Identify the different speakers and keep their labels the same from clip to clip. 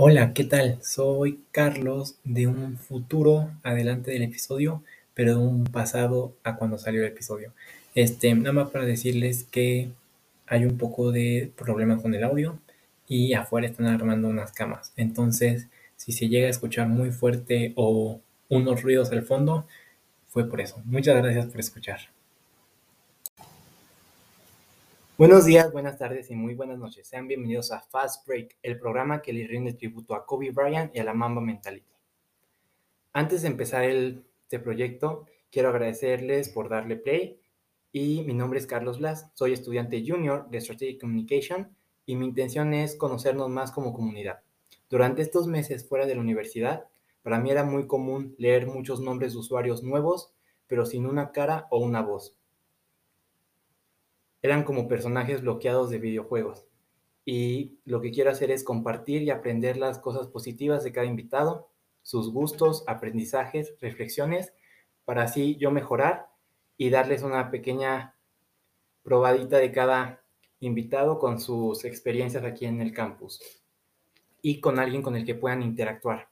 Speaker 1: Hola, ¿qué tal? Soy Carlos de un futuro adelante del episodio, pero de un pasado a cuando salió el episodio. Este, nada más para decirles que hay un poco de problema con el audio y afuera están armando unas camas. Entonces, si se llega a escuchar muy fuerte o unos ruidos al fondo, fue por eso. Muchas gracias por escuchar. Buenos días, buenas tardes y muy buenas noches. Sean bienvenidos a Fast Break, el programa que le rinde tributo a Kobe Bryant y a la Mamba Mentality. Antes de empezar el, este proyecto, quiero agradecerles por darle play y mi nombre es Carlos Blas, soy estudiante junior de Strategic Communication y mi intención es conocernos más como comunidad. Durante estos meses fuera de la universidad, para mí era muy común leer muchos nombres de usuarios nuevos, pero sin una cara o una voz eran como personajes bloqueados de videojuegos. Y lo que quiero hacer es compartir y aprender las cosas positivas de cada invitado, sus gustos, aprendizajes, reflexiones, para así yo mejorar y darles una pequeña probadita de cada invitado con sus experiencias aquí en el campus y con alguien con el que puedan interactuar.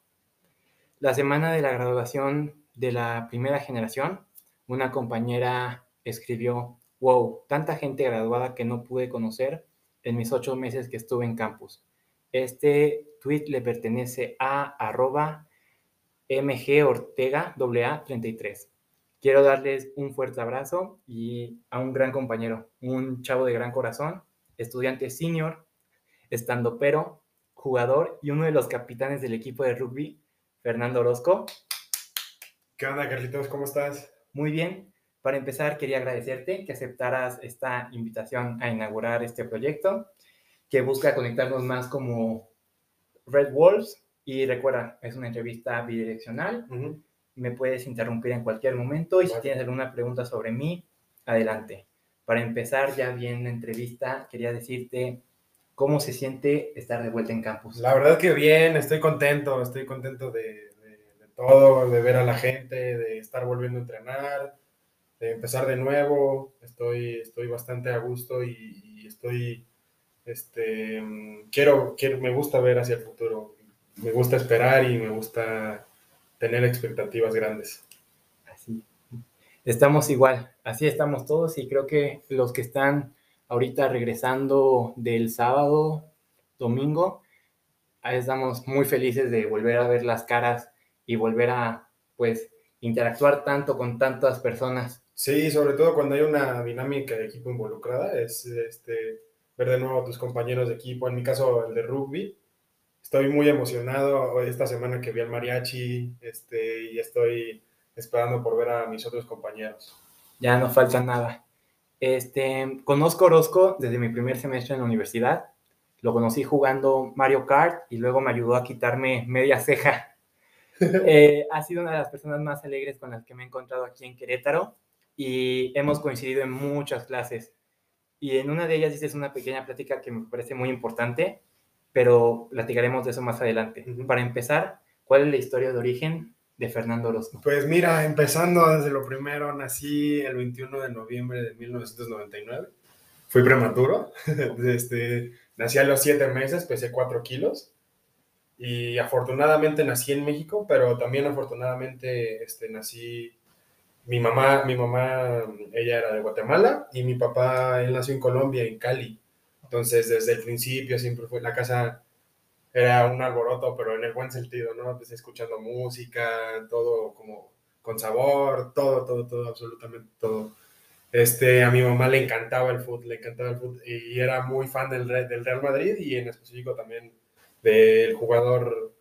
Speaker 1: La semana de la graduación de la primera generación, una compañera escribió Wow, tanta gente graduada que no pude conocer en mis ocho meses que estuve en campus. Este tweet le pertenece a arroba mgortega33. Quiero darles un fuerte abrazo y a un gran compañero, un chavo de gran corazón, estudiante senior, estando pero, jugador y uno de los capitanes del equipo de rugby, Fernando Orozco.
Speaker 2: ¿Qué onda, Carlitos? ¿Cómo estás?
Speaker 1: Muy bien. Para empezar, quería agradecerte que aceptaras esta invitación a inaugurar este proyecto que busca conectarnos más como Red Wolves. Y recuerda, es una entrevista bidireccional. Me puedes interrumpir en cualquier momento y si tienes alguna pregunta sobre mí, adelante. Para empezar ya bien la entrevista, quería decirte cómo se siente estar de vuelta en campus.
Speaker 2: La verdad que bien, estoy contento, estoy contento de, de todo, de ver a la gente, de estar volviendo a entrenar de empezar de nuevo. Estoy, estoy bastante a gusto y, estoy, este, quiero, quiero, me gusta ver hacia el futuro. Me gusta esperar y me gusta tener expectativas grandes.
Speaker 1: Así. Estamos igual, así estamos todos y creo que los que están ahorita regresando del sábado, domingo, estamos muy felices de volver a ver las caras y volver a, pues, interactuar tanto con tantas personas
Speaker 2: Sí, sobre todo cuando hay una dinámica de equipo involucrada, es este, ver de nuevo a tus compañeros de equipo, en mi caso el de rugby. Estoy muy emocionado esta semana que vi al mariachi este, y estoy esperando por ver a mis otros compañeros.
Speaker 1: Ya no falta nada. Este, conozco Orozco desde mi primer semestre en la universidad. Lo conocí jugando Mario Kart y luego me ayudó a quitarme media ceja. Eh, ha sido una de las personas más alegres con las que me he encontrado aquí en Querétaro y hemos coincidido en muchas clases. Y en una de ellas dices una pequeña plática que me parece muy importante, pero platicaremos de eso más adelante. Para empezar, ¿cuál es la historia de origen de Fernando Orozco?
Speaker 2: Pues mira, empezando desde lo primero, nací el 21 de noviembre de 1999. Fui prematuro, este, nací a los 7 meses, pesé 4 kilos y afortunadamente nací en México, pero también afortunadamente este, nací mi mamá, mi mamá, ella era de Guatemala y mi papá, él nació en Colombia, en Cali. Entonces, desde el principio siempre fue, la casa era un alboroto, pero en el buen sentido, ¿no? Empecé escuchando música, todo como con sabor, todo, todo, todo, absolutamente todo. Este, a mi mamá le encantaba el fútbol, le encantaba el fútbol y era muy fan del, del Real Madrid y en específico también del jugador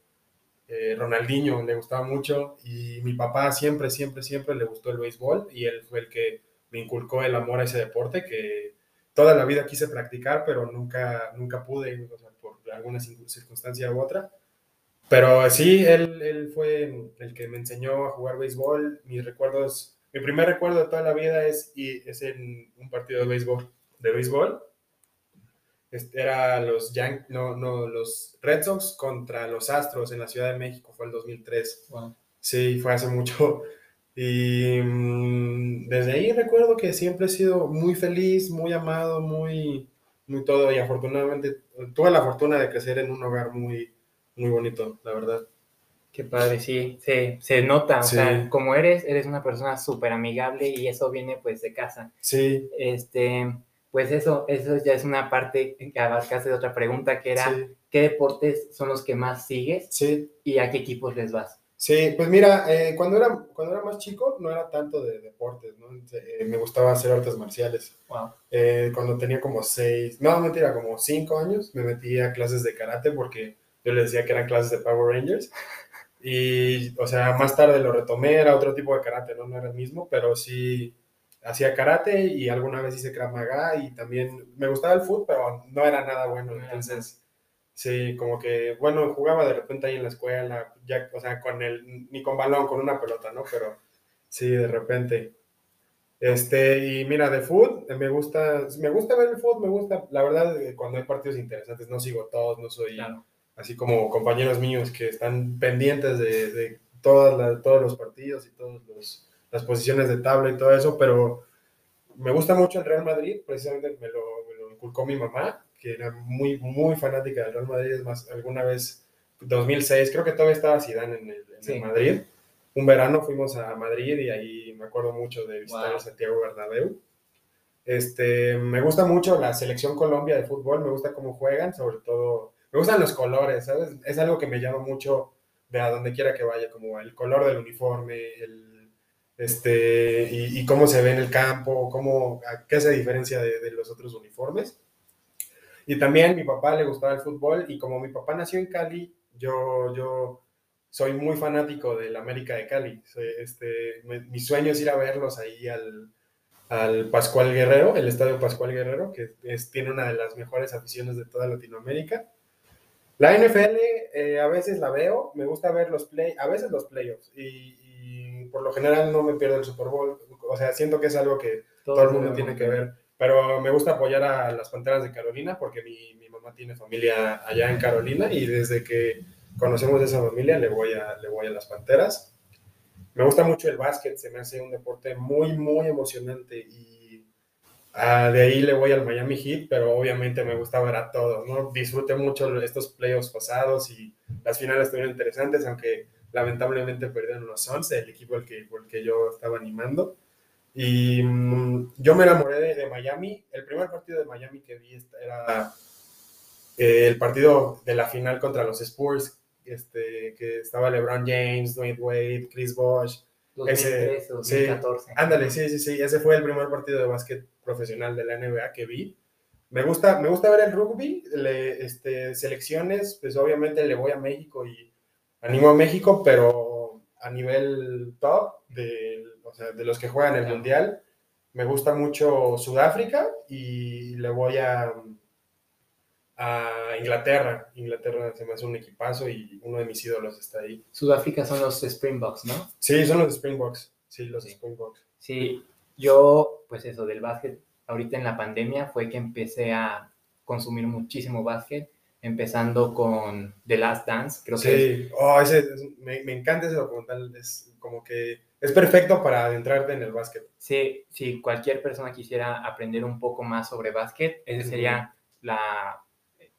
Speaker 2: eh, Ronaldinho le gustaba mucho y mi papá siempre, siempre, siempre le gustó el béisbol y él fue el que me inculcó el amor a ese deporte que toda la vida quise practicar, pero nunca, nunca pude, por alguna circunstancia u otra. Pero sí, él, él, fue el que me enseñó a jugar béisbol. Mis recuerdos, mi primer recuerdo de toda la vida es, y es en un partido de béisbol. De béisbol este, era los, no, no, los Red Sox contra los Astros en la Ciudad de México, fue el 2003. Sí, fue hace mucho. Y mm, desde ahí recuerdo que siempre he sido muy feliz, muy amado, muy, muy todo. Y afortunadamente tuve la fortuna de crecer en un hogar muy, muy bonito, la verdad.
Speaker 1: Qué padre, sí, se, se nota, o sea, como eres, eres una persona súper amigable y eso viene pues de casa.
Speaker 2: Sí.
Speaker 1: Este, pues eso, eso ya es una parte que abarcaste de otra pregunta que era, ¿qué deportes son los que más sigues?
Speaker 2: Sí.
Speaker 1: ¿Y a qué equipos les vas?
Speaker 2: Sí, pues mira, eh, cuando, era, cuando era más chico no era tanto de deportes, ¿no? Eh, me gustaba hacer artes marciales.
Speaker 1: Wow.
Speaker 2: Eh, cuando tenía como seis, no, mentira, como cinco años, me metí a clases de karate porque yo les decía que eran clases de Power Rangers. Y, o sea, más tarde lo retomé, era otro tipo de karate, ¿no? No era el mismo, pero sí hacía karate y alguna vez hice Krav Maga y también me gustaba el fútbol, pero no era nada bueno. Entonces, sí, como que, bueno, jugaba de repente ahí en la escuela, ya, o sea, con el, ni con balón, con una pelota, ¿no? Pero sí, de repente. Este, y mira, de fútbol, me gusta, me gusta ver el fútbol, me gusta, la verdad, cuando hay partidos interesantes, no sigo todos, no soy así como compañeros míos que están pendientes de, de todas todos los partidos y todas las posiciones de tabla y todo eso, pero me gusta mucho el Real Madrid, precisamente me lo, me lo, inculcó mi mamá, que era muy, muy fanática del Real Madrid, es más, alguna vez, 2006, creo que todavía estaba Zidane en el, en Madrid, un verano fuimos a Madrid y ahí me acuerdo mucho de visitar el Santiago Bernabéu. Este, me gusta mucho la selección Colombia de fútbol, me gusta cómo juegan, sobre todo me gustan los colores, ¿sabes? Es algo que me llama mucho de a donde quiera que vaya, como el color del uniforme, el, este, y, cómo se ve en el campo, cómo, qué se diferencia de, los otros uniformes. Y también mi papá le gustaba el fútbol y como mi papá nació en Cali, yo, yo soy muy fanático del América de Cali. este, mi sueño es ir a verlos ahí al, al Pascual Guerrero, el Estadio Pascual Guerrero, que es, tiene una de las mejores aficiones de toda Latinoamérica. La NFL eh, a veces la veo, me gusta ver los play, a veces los playoffs y, por lo general no me pierdo el Super Bowl, o sea, siento que es algo que todo, el mundo tiene que ver, pero me gusta apoyar a las Panteras de Carolina porque mi, mi, mamá tiene familia allá en Carolina y desde que conocemos esa familia le voy a, le voy a las Panteras. Me gusta mucho el básquet, se me hace un deporte muy, muy emocionante y Ah, de ahí le voy al Miami Heat, pero obviamente me gusta ver a todos, ¿no? Disfruté mucho estos playoffs pasados y las finales estuvieron interesantes, aunque lamentablemente perdieron los Suns, el equipo al que, que yo estaba animando. Y mm, yo me enamoré de, Miami. El primer partido de Miami que vi era eh, el partido de la final contra los Spurs, este, que estaba LeBron James, Dwayne Wade, Chris Bosh.
Speaker 1: 2013, 2014.
Speaker 2: ándale, sí, sí, sí. Ese fue el primer partido de básquet profesional de la NBA que vi. Me gusta, me gusta ver el rugby, este, selecciones, pues obviamente le voy a México y animo a México, pero a nivel top de, o sea, de los que juegan el Mundial, me gusta mucho Sudáfrica y le voy a, a Inglaterra. Inglaterra se me hace un equipazo y uno de mis ídolos está ahí.
Speaker 1: Sudáfrica son los Springboks, ¿no?
Speaker 2: Sí, son los Springboks. Sí, los Springboks.
Speaker 1: Sí, yo, pues eso, del básquet, ahorita en la pandemia fue que empecé a consumir muchísimo básquet, empezando con The Last Dance, creo
Speaker 2: sí. que... Oh, ese, me, me, encanta ese documental, es como que es perfecto para adentrarte en el básquet.
Speaker 1: Sí, si cualquier persona quisiera aprender un poco más sobre básquet, ese sería la,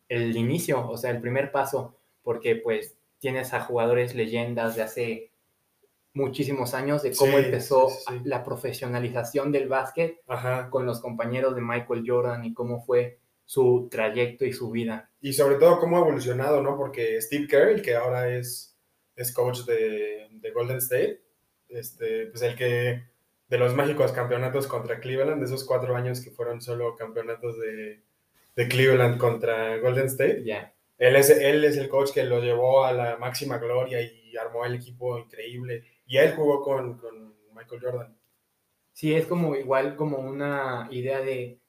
Speaker 1: el inicio, o sea, el primer paso, porque pues tienes a jugadores leyendas de hace muchísimos años de cómo empezó la profesionalización del básquet con los compañeros de Michael Jordan y cómo fue su trayecto y su vida.
Speaker 2: Y sobre todo cómo ha evolucionado, ¿no? Porque Steve Kerr, que ahora es, es coach de, de, Golden State, este, pues el que de los mágicos campeonatos contra Cleveland, de esos cuatro años que fueron solo campeonatos de, de Cleveland contra Golden State.
Speaker 1: ya
Speaker 2: Él, es, él es el coach que lo llevó a la máxima gloria y armó el equipo increíble y él jugó con, con Michael Jordan.
Speaker 1: Sí, es como igual como una idea de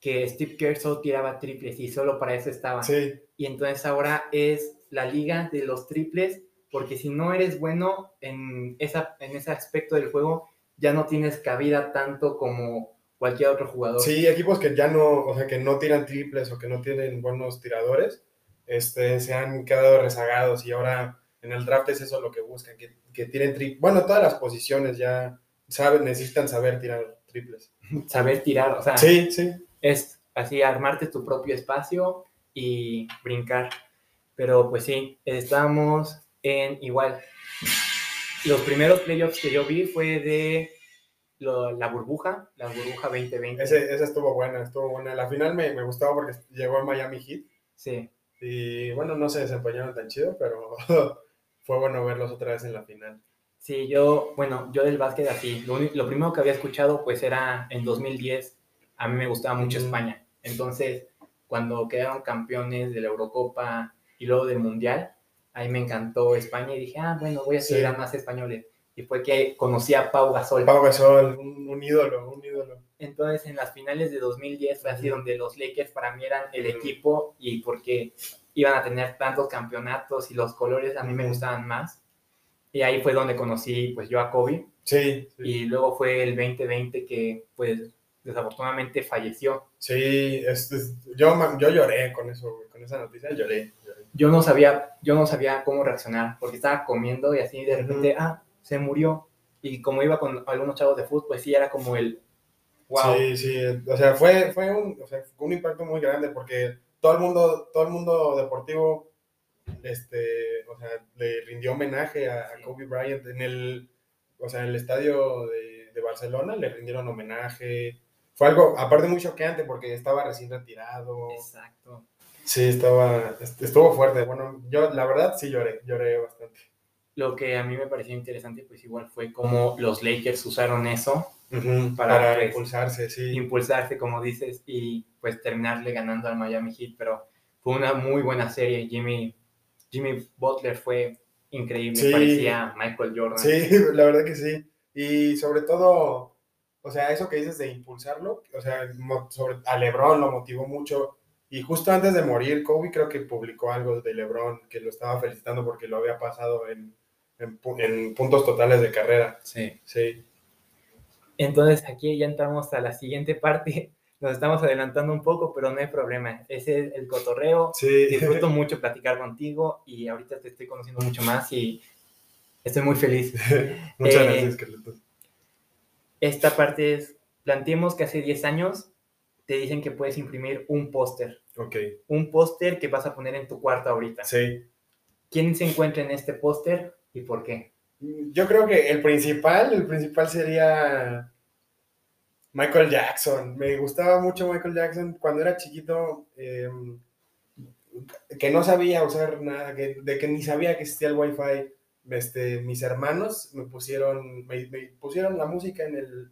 Speaker 1: que Steve Kerr solo tiraba triples y solo para eso estaba.
Speaker 2: Sí.
Speaker 1: Y entonces ahora es la liga de los triples, porque si no eres bueno en, esa, en ese aspecto del juego, ya no tienes cabida tanto como cualquier otro jugador.
Speaker 2: Sí, equipos que ya no, o sea, que no tiran triples o que no tienen buenos tiradores, este, se han quedado rezagados y ahora en el draft es eso lo que buscan, que, que tienen triples. Bueno, todas las posiciones ya saben, necesitan saber tirar triples.
Speaker 1: Saber tirar, o sea,
Speaker 2: sí, sí.
Speaker 1: Es así armarte tu propio espacio y brincar. Pero pues sí, estamos en igual. Los primeros playoffs que yo vi fue de lo- la burbuja, la burbuja 2020.
Speaker 2: Ese, esa estuvo buena, estuvo buena. La final me, me gustaba porque llegó el Miami Heat
Speaker 1: Sí,
Speaker 2: y bueno, no se desempeñaron tan chido, pero fue bueno verlos otra vez en la final.
Speaker 1: sí, yo, bueno, yo del básquet así, lo, lo primero que había escuchado pues era en 2010, a mí me gustaba mucho. España. Entonces, cuando quedaron campeones de la Eurocopa y luego del Mundial, ahí me encantó España y dije, ah, bueno, voy a seguir
Speaker 2: Sí.
Speaker 1: a más españoles. Y fue que conocí a Pau Gasol.
Speaker 2: Pau Gasol, un, un ídolo, un ídolo.
Speaker 1: Entonces, en las finales de 2010 fue así donde los Lakers para mí eran el equipo y porque iban a tener tantos campeonatos y los colores a mí me gustaban más. Y ahí fue donde conocí pues yo a Kobe
Speaker 2: Sí, sí.
Speaker 1: y luego fue el 2020 que pues desafortunadamente falleció.
Speaker 2: Sí, es- es- yo, yo lloré con eso, güey, con esa noticia, lloré. lloré.
Speaker 1: Yo no sabía, yo no sabía cómo reaccionar porque estaba comiendo y así de repente, ah, se murió. Y como iba con algunos chavos de fútbol, pues sí era como el wow.
Speaker 2: Sí, sí, o sea, fue, fue, un, o sea, fue un impacto muy grande porque todo el mundo, todo el mundo deportivo, este, o sea, le rindió homenaje a. Kobe Bryant en el, o sea, en el estadio de, de Barcelona, le rindieron homenaje. Fue algo, aparte muy choqueante porque estaba recién retirado.
Speaker 1: Exacto.
Speaker 2: Sí, estaba, est- estuvo fuerte. Bueno, yo la verdad sí lloré, lloré bastante.
Speaker 1: Lo que a mí me pareció interesante, pues igual fue cómo los Lakers usaron eso
Speaker 2: Para,
Speaker 1: Para, pues,
Speaker 2: impulsarse, sí.
Speaker 1: impulsarse, como dices, y pues terminarle ganando al Miami Heat, pero fue una muy buena serie. Jimmy, Jimmy Butler fue increíble,
Speaker 2: Sí.
Speaker 1: parecía Michael Jordan.
Speaker 2: Sí, la verdad que sí. Y sobre todo, o sea, eso que dices de impulsarlo, o sea, sobre, a LeBron lo motivó mucho. Y justo antes de morir, Kobe creo que publicó algo de LeBron que lo estaba felicitando porque lo había pasado en, en puntos totales de carrera.
Speaker 1: Sí.
Speaker 2: Sí.
Speaker 1: Entonces aquí ya entramos a la siguiente parte. Nos estamos adelantando un poco, pero no hay problema. Ese es el cotorreo.
Speaker 2: Sí.
Speaker 1: Disfruto mucho platicar contigo y ahorita te estoy conociendo mucho más y estoy muy feliz.
Speaker 2: Muchas
Speaker 1: Eh,
Speaker 2: gracias, Carlitos.
Speaker 1: Esta parte es, planteemos que hace 10 años te dicen que puedes imprimir un póster.
Speaker 2: Ok.
Speaker 1: Un póster que vas a poner en tu cuarto ahorita.
Speaker 2: Sí.
Speaker 1: ¿Quién se encuentra en este póster y por qué?
Speaker 2: Yo creo que el principal, el principal sería Michael Jackson. Me gustaba mucho Michael Jackson cuando era chiquito, eh, que no sabía usar nada, que, de que ni sabía que existía el Wi-Fi. Este, mis hermanos me pusieron, me, me pusieron la música en el,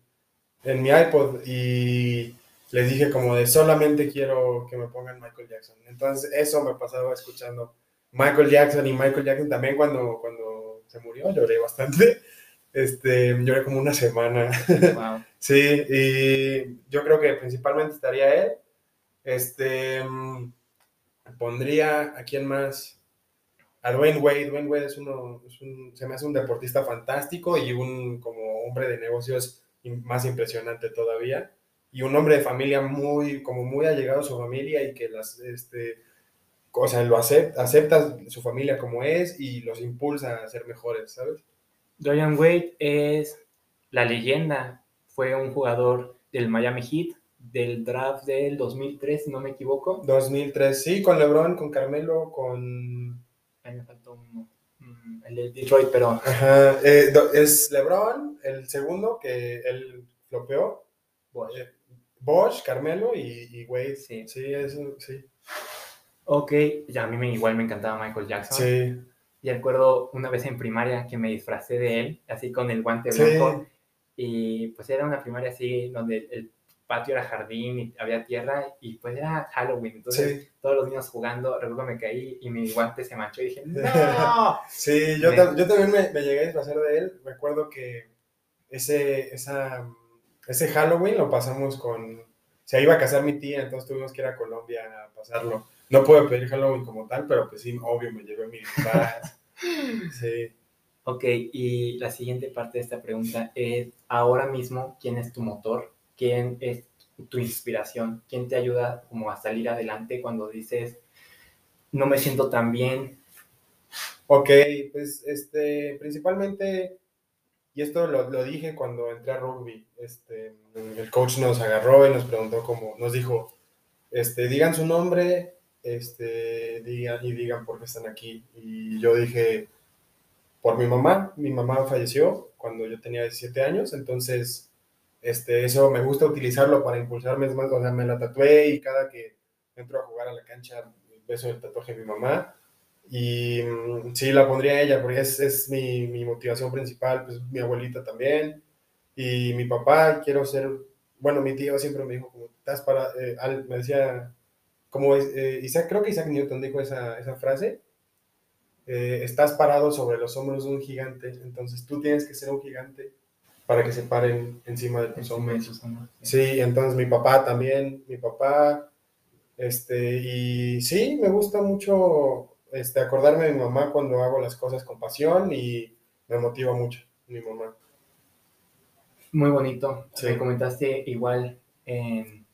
Speaker 2: en mi iPod y les dije como de solamente quiero que me pongan Michael Jackson. Entonces eso me pasaba escuchando Michael Jackson y Michael Jackson también cuando, cuando se murió lloré bastante. Este, lloré como una semana.
Speaker 1: Wow.
Speaker 2: Sí, y yo creo que principalmente estaría él. Este, mm, pondría a quién más. A Dwayne Wade. Dwayne Wade es uno, es un- se me hace un deportista fantástico y un como hombre de negocios más impresionante todavía. Y un hombre de familia muy, como muy allegado a su familia y que las, este, o sea, lo acepta, acepta su familia como es y los impulsa a ser mejores, ¿sabes?
Speaker 1: Dorian Wade es la leyenda. Fue un jugador del Miami Heat del draft del 2003, si no me equivoco.
Speaker 2: 2003, sí, con LeBron, con Carmelo, con
Speaker 1: Ahí me faltó uno. Mm, El de Detroit, pero
Speaker 2: Ajá, eh, es LeBron, el segundo que él flopeó.
Speaker 1: Bosh.
Speaker 2: eh, Bosch, Carmelo y, y Wade.
Speaker 1: Sí.
Speaker 2: Sí, eso, sí.
Speaker 1: Ok, ya a mí me, igual me encantaba Michael Jackson.
Speaker 2: Sí,
Speaker 1: Y recuerdo una vez en primaria que me disfracé de él, así con el guante
Speaker 2: Sí.
Speaker 1: blanco. Y pues era una primaria así, donde el patio era jardín y había tierra, y pues era Halloween. Entonces
Speaker 2: sí.
Speaker 1: todos los niños jugando, recuerdo me caí y mi guante se manchó y dije, ¡No!
Speaker 2: Sí, yo,
Speaker 1: Me-
Speaker 2: yo también me, me llegué a disfrazar de él. Recuerdo que ese, esa, ese Halloween lo pasamos con... Se iba a casar mi tía, entonces tuvimos que ir a Colombia a pasarlo. No pude pedir Halloween como tal, pero pues sí, obvio, me llevé mi disfraz. Sí.
Speaker 1: Ok, y la siguiente parte de esta pregunta es, ahora mismo, ¿quién es tu motor? ¿Quién es tu inspiración? ¿Quién te ayuda como a salir adelante cuando dices, no me siento tan bien?
Speaker 2: Ok, pues este, principalmente, y esto lo, lo dije cuando entré a rugby, este, el coach nos agarró y nos preguntó cómo, nos dijo, este, digan su nombre este, digan, y digan por qué están aquí. Y yo dije, por mi mamá, mi mamá falleció cuando yo tenía 17 años, entonces este, eso me gusta utilizarlo para impulsarme más, o sea, me la tatué y cada que entro a jugar a la cancha beso el tatuaje de mi mamá. Y mm, sí, la pondría ella, porque es, es mi, mi, motivación principal, pues mi abuelita también. Y mi papá, quiero ser, bueno, mi tío siempre me dijo, como, estás para, eh, me decía, como eh, Isaac, creo que Isaac Newton dijo esa, esa frase, eh, estás parado sobre los hombros de un gigante, entonces tú tienes que ser un gigante para que se paren encima de hombros. Sí, entonces mi papá también, mi papá, este, y sí, me gusta mucho este, acordarme de mi mamá cuando hago las cosas con pasión y me motiva mucho mi mamá.
Speaker 1: Muy bonito. Me comentaste igual en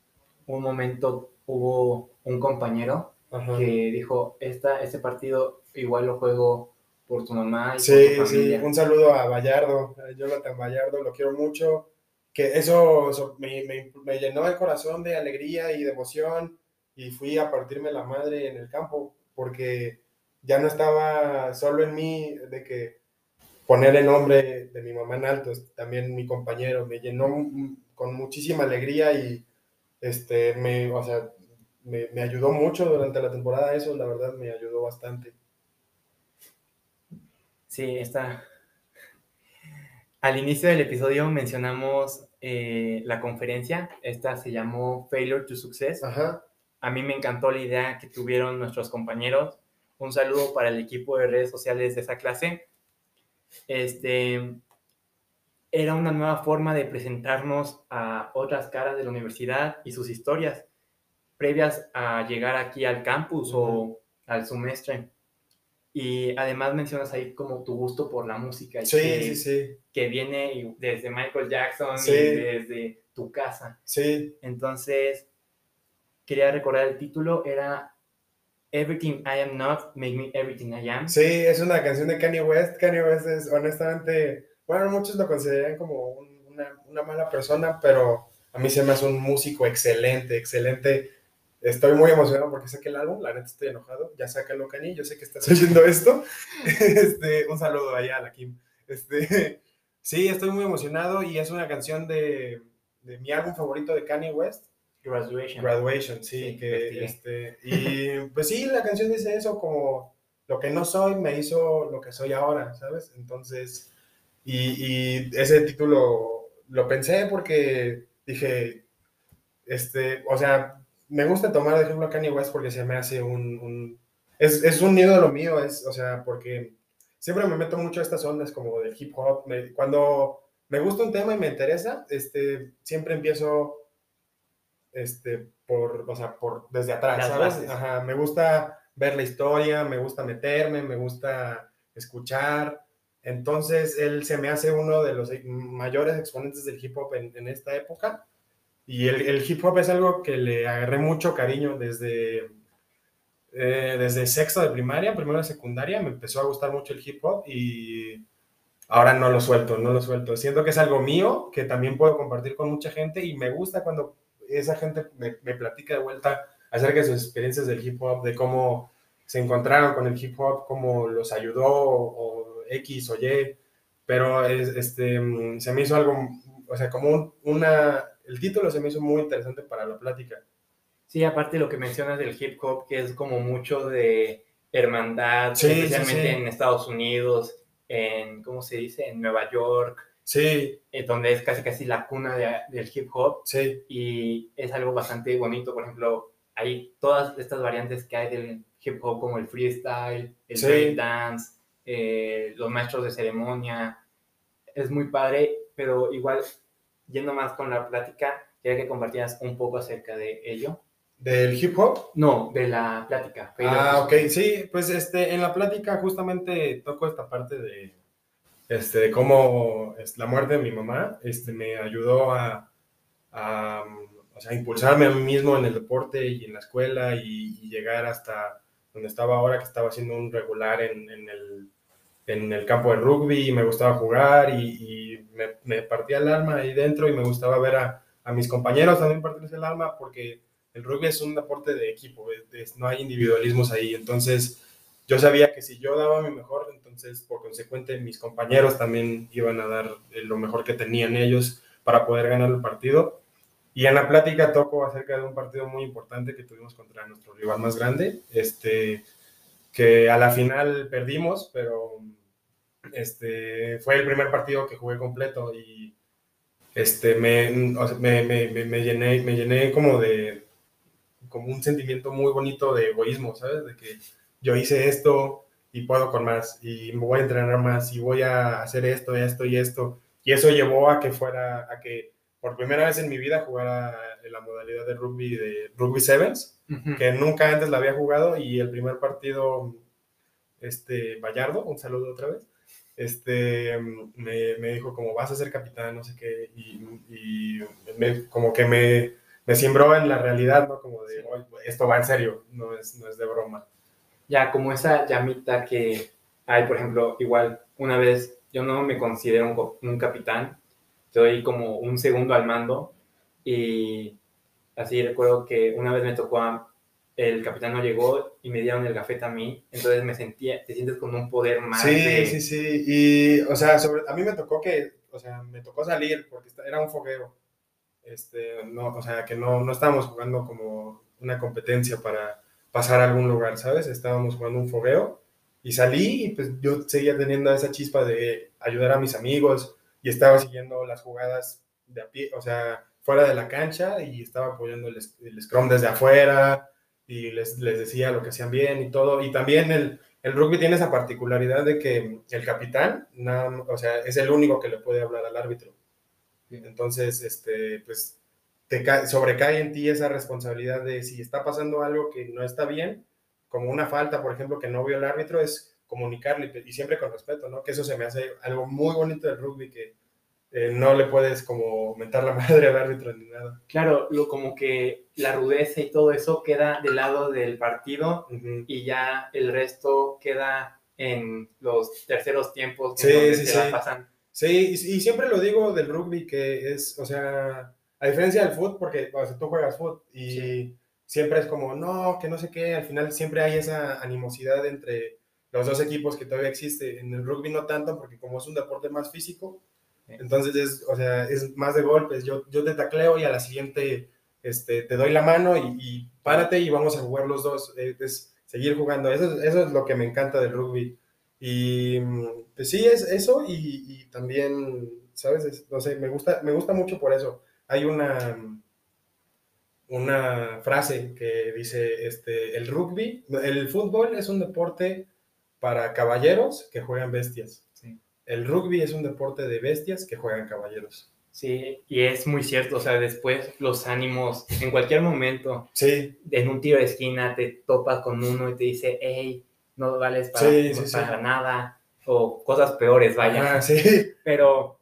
Speaker 1: un momento hubo un compañero que dijo, Esta, este partido igual lo juego por tu mamá y
Speaker 2: sí, por tu familia. Sí, un saludo a Vallardo, a Jonathan Vallardo, lo quiero mucho. Que eso, me, me, me, llenó el corazón de alegría y de emoción y fui a partirme la madre en el campo porque ya no estaba solo en mí de que poner el nombre de mi mamá en alto, también mi compañero me llenó con muchísima alegría y este, me, o sea, me, me, ayudó mucho durante la temporada, eso la verdad me ayudó bastante.
Speaker 1: Sí, está. Al inicio del episodio mencionamos eh, la conferencia, esta se llamó Failure to Success.
Speaker 2: Ajá.
Speaker 1: A mí me encantó la idea que tuvieron nuestros compañeros. Un saludo para el equipo de redes sociales de esa clase. Este, era una nueva forma de presentarnos a otras caras de la universidad y sus historias previas a llegar aquí al campus o al semestre. Y además mencionas ahí como tu gusto por la música.
Speaker 2: Sí, que, sí, sí.
Speaker 1: Que viene desde Michael Jackson y desde tu casa.
Speaker 2: Sí.
Speaker 1: Entonces, quería recordar el título, era Everything I Am Not, Make Me Everything I Am.
Speaker 2: Sí, es una canción de Kanye West. Kanye West es honestamente, bueno, muchos lo consideran como una, una mala persona, pero a mí se me hace un músico excelente, excelente Estoy muy emocionado porque saqué el álbum, la neta estoy enojado. Ya sácalo, Cani, yo sé que estás oyendo esto. Este, un saludo allá a la Kim. Este, sí, estoy muy emocionado y es una canción de, de mi álbum favorito de Kanye West.
Speaker 1: Graduation.
Speaker 2: Graduation, sí. que, este, y pues sí, la canción dice eso, como lo que no soy me hizo lo que soy ahora, ¿sabes? Entonces, y, y ese título lo pensé porque dije, este, o sea, me gusta tomar de ejemplo a Kanye West porque se me hace un... un es, es, un lo mío, es, o sea, porque siempre me meto mucho a estas ondas como del hip hop. cuando me gusta un tema y me interesa, este, siempre empiezo este, por, o sea, por desde atrás, ¿sabes? Ajá, me gusta ver la historia, me gusta meterme, me gusta escuchar. Entonces, él se me hace uno de los mayores exponentes del hip hop en, en esta época. Y el, hip hop es algo que le agarré mucho cariño desde, eh, desde sexto de primaria, primero de secundaria, me empezó a gustar mucho el hip hop y ahora no lo suelto, no lo suelto. Siento que es algo mío que también puedo compartir con mucha gente y me gusta cuando esa gente me, me platica de vuelta acerca de sus experiencias del hip hop, de cómo se encontraron con el hip hop, cómo los ayudó o X o Y, pero este, se me hizo algo, o sea, como una el título se me hizo muy interesante para la plática.
Speaker 1: Sí, aparte lo que mencionas del hip hop, que es como mucho de hermandad, especialmente en Estados Unidos, en, ¿cómo se dice? En Nueva York.
Speaker 2: Sí.
Speaker 1: Eh, donde es casi casi la cuna del hip hop.
Speaker 2: Sí.
Speaker 1: Y es algo bastante bonito. Por ejemplo, hay todas estas variantes que hay del hip hop, como el freestyle, el break dance, eh, los maestros de ceremonia. Es muy padre, pero igual yendo más con la plática, quería que compartieras un poco acerca de ello.
Speaker 2: ¿Del hip hop?
Speaker 1: No, de la plática.
Speaker 2: Ah, ok, sí, pues este, en la plática justamente toco esta parte de, este, de cómo es, la muerte de mi mamá este, me ayudó a, a o sea, impulsarme a mí mismo en el deporte y en la escuela y, llegar hasta donde estaba ahora, que estaba haciendo un regular en, en el en el campo de rugby y me gustaba jugar y, me, partía el alma ahí dentro y me gustaba ver a, mis compañeros también partirse el alma porque el rugby es un deporte de equipo, no hay individualismos ahí. Entonces, yo sabía que si yo daba mi mejor, entonces por consecuente mis compañeros también iban a dar lo mejor que tenían ellos para poder ganar el partido. Y en la plática toco acerca de un partido muy importante que tuvimos contra nuestro rival más grande, este, que a la final perdimos, pero este, fue el primer partido que jugué completo y este, me, me, me, me, llené, me llené como de como un sentimiento muy bonito de egoísmo, ¿sabes? De que yo hice esto y puedo con más y me voy a entrenar más y voy a hacer esto, esto y esto. Y eso llevó a que fuera, a que por primera vez en mi vida jugara en la modalidad de rugby, de rugby sevens, que nunca antes la había jugado y el primer partido, este, Vallardo, un saludo otra vez, este, me, me dijo como vas a ser capitán, no sé qué, y, como que me, me simbró en la realidad, ¿no? Como de, esto va en serio, no es, no es de broma.
Speaker 1: Ya, como esa llamita que hay, por ejemplo, igual, una vez, yo no me considero un, un capitán, estoy como un segundo al mando, y así recuerdo que una vez me tocó a el capitán no llegó y me dieron el gafete a mí, entonces me sentía, te sientes con un poder más.
Speaker 2: Sí, sí, sí, y, o sea, sobre, a mí me tocó que, o sea, me tocó salir porque era un fogueo, este, no, o sea, que no, no estábamos jugando como una competencia para pasar a algún lugar, ¿sabes? Estábamos jugando un fogueo y salí y pues yo seguía teniendo esa chispa de ayudar a mis amigos y estaba siguiendo las jugadas de a pie, o sea, fuera de la cancha y estaba apoyando el, el scrum desde afuera, y les, les, decía lo que hacían bien y todo. Y también el, el rugby tiene esa particularidad de que el capitán, o sea, es el único que le puede hablar al árbitro. Entonces, este, pues, te sobrecae en ti esa responsabilidad de si está pasando algo que no está bien, como una falta, por ejemplo, que no vio el árbitro, es comunicarle y siempre con respeto, ¿no? Que eso se me hace algo muy bonito del rugby que eh, no le puedes como mentar la madre al árbitro ni nada.
Speaker 1: Claro, lo, como que la rudeza y todo eso queda del lado del partido y ya el resto queda en los terceros tiempos
Speaker 2: que sí, sí, sí. pasan. Sí, y, siempre lo digo del rugby que es, o sea, a diferencia del fútbol, porque tú juegas fútbol y siempre es como, no, que no sé qué, al final siempre hay esa animosidad entre los dos equipos que todavía existe. En el rugby no tanto, porque como es un deporte más físico, entonces, es, o sea, es más de golpes. Yo, yo te tacleo y a la siguiente este, te doy la mano y, párate y vamos a jugar los dos. Eh, es seguir jugando. Eso, eso, es lo que me encanta del rugby. Y pues sí, es eso y, también, ¿sabes? no sé, me gusta, me gusta mucho por eso. Hay una, una frase que dice, este, el rugby, el fútbol es un deporte para caballeros que juegan bestias el rugby es un deporte de bestias que juegan caballeros.
Speaker 1: Sí, y es muy cierto, o sea, después los ánimos, en cualquier momento,
Speaker 2: sí.
Speaker 1: en un tiro de esquina te topas con uno y te dice, hey, no vales para, nada, o cosas peores, vaya.
Speaker 2: Ah, sí.
Speaker 1: Pero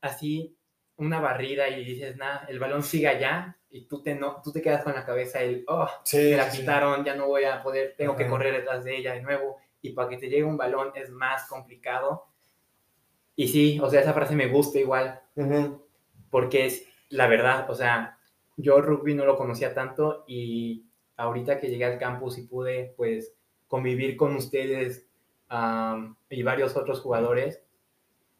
Speaker 1: así, una barrida y dices, nada, el balón sigue allá, y tú te, no, tú te quedas con la cabeza, el, oh, me la quitaron, ya no voy a poder, tengo que correr detrás de ella de nuevo, y para que te llegue un balón es más complicado y sí, o sea, esa frase me gusta igual, porque es la verdad, o sea, yo rugby no lo conocía tanto y ahorita que llegué al campus y pude, pues, convivir con ustedes y varios otros jugadores,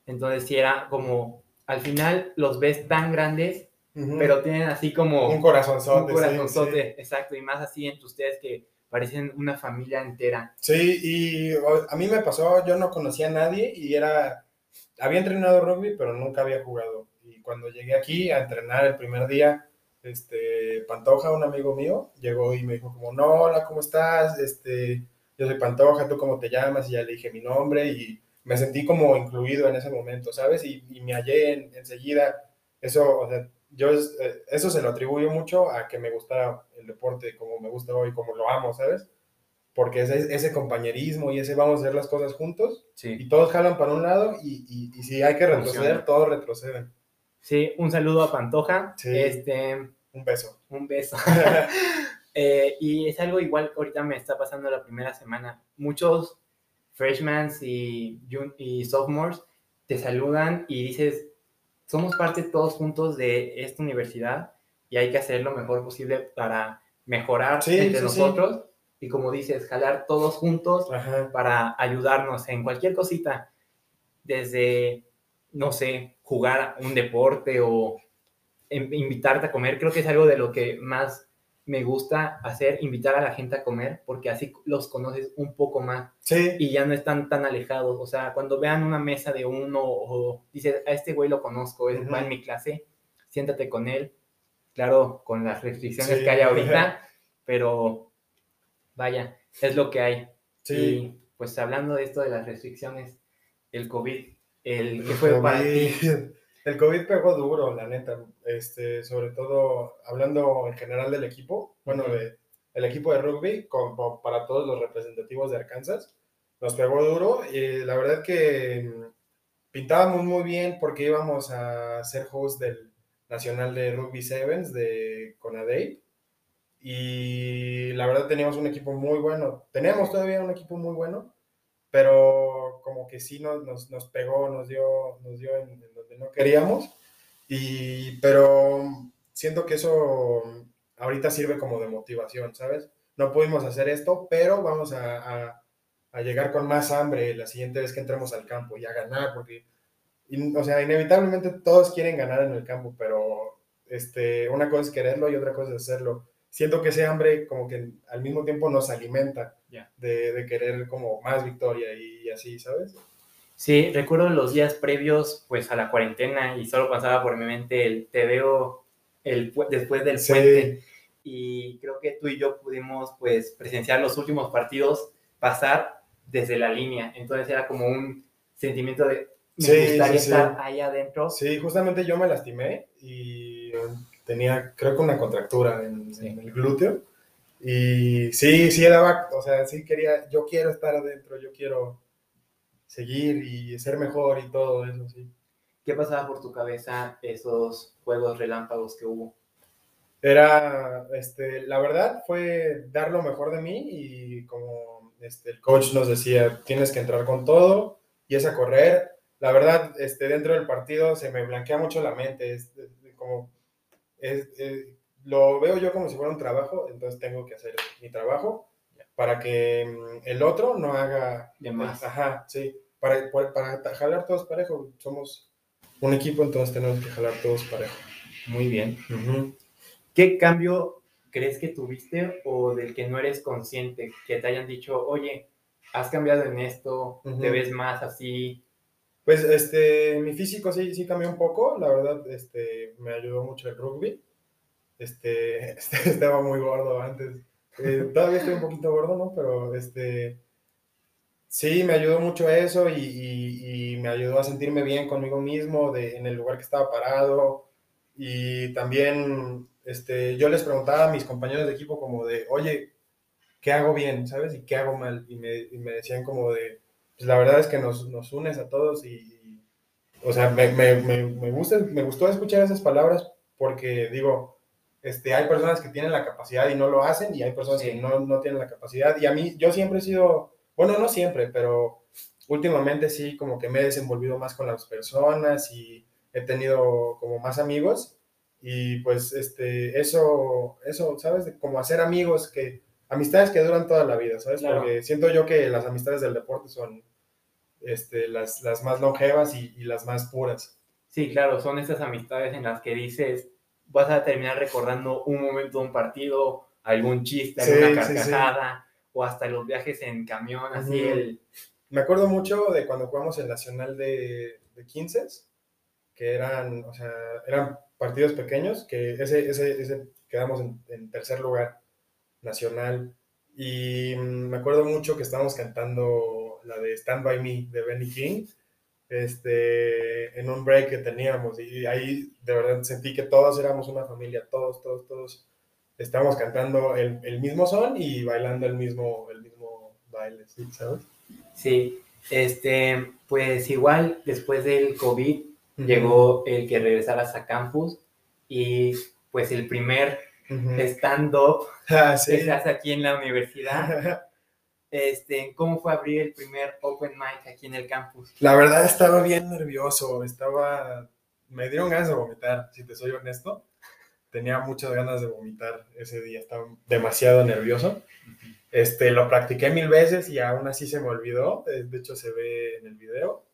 Speaker 1: entonces sí era como, al final los ves tan grandes, pero tienen así como...
Speaker 2: Un corazonzote.
Speaker 1: Un corazonzote, exacto, y más así entre ustedes que parecen una familia entera.
Speaker 2: Sí, y a mí me pasó, yo no conocía a nadie y era había entrenado rugby, pero nunca había jugado. Y cuando llegué aquí a entrenar el primer día, este, Pantoja, un amigo mío, llegó y me dijo como, no, hola, ¿cómo estás? Este, yo soy Pantoja, ¿tú cómo te llamas? Y ya le dije mi nombre y me sentí como incluido en ese momento, ¿sabes? Y, me hallé enseguida. Eso, o sea, yo eh, eso se lo atribuyo mucho a que me gusta el deporte como me gusta hoy, como lo amo, ¿sabes? Porque ese, ese compañerismo y ese vamos a hacer las cosas juntos y todos jalan para un lado y, y, si hay que retroceder, todos retroceden.
Speaker 1: Sí, un saludo a Pantoja. Este,
Speaker 2: un beso.
Speaker 1: Un beso. Eh, y es algo igual que ahorita me está pasando la primera semana. Muchos freshmans y, y sophomores te saludan y dices, somos parte todos juntos de esta universidad y hay que hacer lo mejor posible para mejorar
Speaker 2: Sí,
Speaker 1: entre
Speaker 2: sí, sí.
Speaker 1: nosotros y como dices, jalar todos juntos
Speaker 2: Ajá.
Speaker 1: para ayudarnos en cualquier cosita, desde, no sé, jugar un deporte o in- invitarte a comer. Creo que es algo de lo que más me gusta hacer, invitar a la gente a comer, porque así los conoces un poco más
Speaker 2: Sí,
Speaker 1: y ya no están tan alejados. O sea, cuando vean una mesa de uno o dices, a este güey lo conozco, él va
Speaker 2: Ujú.
Speaker 1: en mi clase, siéntate con él. Claro, con las restricciones
Speaker 2: Sí.
Speaker 1: que hay ahorita, pero vaya, es lo que hay.
Speaker 2: sí.
Speaker 1: Y pues hablando de esto de las restricciones, el COVID, el que fue para ti.
Speaker 2: COVID. El COVID pegó duro, la neta. Este, sobre todo hablando en general del equipo, bueno, de, el equipo de rugby, como para todos los representativos de Arkansas, nos pegó duro. Y la verdad que mm, pintábamos muy bien porque íbamos a ser host del Nacional de Rugby Sevens de Conadey. Y la verdad teníamos un equipo muy bueno. Tenemos todavía un equipo muy bueno, pero como que sí nos, nos, nos pegó, nos dio, nos dio en, en donde no queríamos. Y, pero siento que eso ahorita sirve como de motivación, ¿sabes? No pudimos hacer esto, pero vamos a, a, a llegar con más hambre la siguiente vez que entremos al campo y a ganar, porque, o sea, inevitablemente todos quieren ganar en el campo, pero este, una cosa es quererlo y otra cosa es hacerlo. Siento que ese hambre como que al mismo tiempo nos alimenta
Speaker 1: Ya.
Speaker 2: de, de querer como más victoria y, así, ¿sabes?
Speaker 1: Sí, recuerdo los días previos pues a la cuarentena y solo pasaba por mi mente el te veo el, pu- después del
Speaker 2: Sí.
Speaker 1: puente y creo que tú y yo pudimos pues presenciar los últimos partidos pasar desde la línea, entonces era como un sentimiento de me
Speaker 2: Sí,
Speaker 1: gustaría
Speaker 2: sí, sí.
Speaker 1: estar ahí adentro.
Speaker 2: Sí, justamente yo me lastimé y tenía, creo que una contractura en,
Speaker 1: Sí.
Speaker 2: en el glúteo. Y sí, sí daba, o sea, sí quería, yo quiero estar adentro, yo quiero seguir y ser mejor y todo eso, sí.
Speaker 1: ¿Qué pasaba por tu cabeza esos juegos relámpagos que hubo?
Speaker 2: Era, este, la verdad fue dar lo mejor de mí y como este, el coach nos decía, tienes que entrar con todo y es a correr. La verdad, este, dentro del partido se me blanquea mucho la mente, es, es como, es, eh, lo veo yo como si fuera un trabajo, entonces tengo que hacer mi trabajo para que mm, el otro no haga
Speaker 1: De más.
Speaker 2: Ajá, sí, para, para, para jalar todos parejo, somos un equipo, entonces tenemos que jalar todos parejo.
Speaker 1: Muy bien. ¿Qué cambio crees que tuviste o del que no eres consciente? Que te hayan dicho, oye, has cambiado en esto, te ves más así.
Speaker 2: Pues este, mi físico sí, sí cambió un poco, la verdad, este, me ayudó mucho el rugby. Este, este, estaba muy gordo antes. Eh, todavía estoy un poquito gordo, ¿no? Pero este, sí, me ayudó mucho eso y, me ayudó a sentirme bien conmigo mismo de, en el lugar que estaba parado. Y también este, yo les preguntaba a mis compañeros de equipo como de, oye, ¿qué hago bien? ¿Sabes? ¿Y qué hago mal? Y me decían como de, pues la verdad es que nos, nos unes a todos y, y, o sea, me, me, me, me gusta, me gustó escuchar esas palabras porque digo, este, hay personas que tienen la capacidad y no lo hacen y hay personas
Speaker 1: Sí.
Speaker 2: que no, no tienen la capacidad y a mí, yo siempre he sido, bueno, no siempre, pero últimamente sí como que me he desenvolvido más con las personas y he tenido como más amigos y pues este, eso, eso, ¿sabes? Como hacer amigos que, amistades que duran toda la vida, ¿sabes?
Speaker 1: Claro.
Speaker 2: Porque siento yo que las amistades del deporte son este, las, las más longevas y, y las más puras.
Speaker 1: Sí, claro, son esas amistades en las que dices, vas a terminar recordando un momento de un partido, algún chiste,
Speaker 2: Sí,
Speaker 1: alguna
Speaker 2: sí, sí.
Speaker 1: carcajada, o hasta los viajes en camión, así el...
Speaker 2: Me acuerdo mucho de cuando jugamos el Nacional de, de 15, que eran, o sea, eran partidos pequeños, que ese, ese, ese quedamos en, en tercer lugar nacional. Y mm, me acuerdo mucho que estábamos cantando la de Stand By Me de Benny King, este, en un break que teníamos. Y ahí de verdad sentí que todos éramos una familia, todos, todos, todos. Estábamos cantando el, el mismo son y bailando el mismo, el mismo baile, ¿sí? ¿sabes?
Speaker 1: Sí, este, pues igual después del COVID llegó el que regresaras a campus y pues el primer
Speaker 2: Ujú.
Speaker 1: stand-up
Speaker 2: Ah, sí.
Speaker 1: que se hace aquí en la universidad. Este, ¿Cómo fue abrir el primer open mic aquí en el campus?
Speaker 2: La verdad estaba bien nervioso, estaba... Me dieron ganas de vomitar, si te soy honesto. tenía muchas ganas de vomitar ese día, estaba demasiado nervioso. Este, lo practiqué mil veces y aún así se me olvidó, eh, de hecho se ve en el video.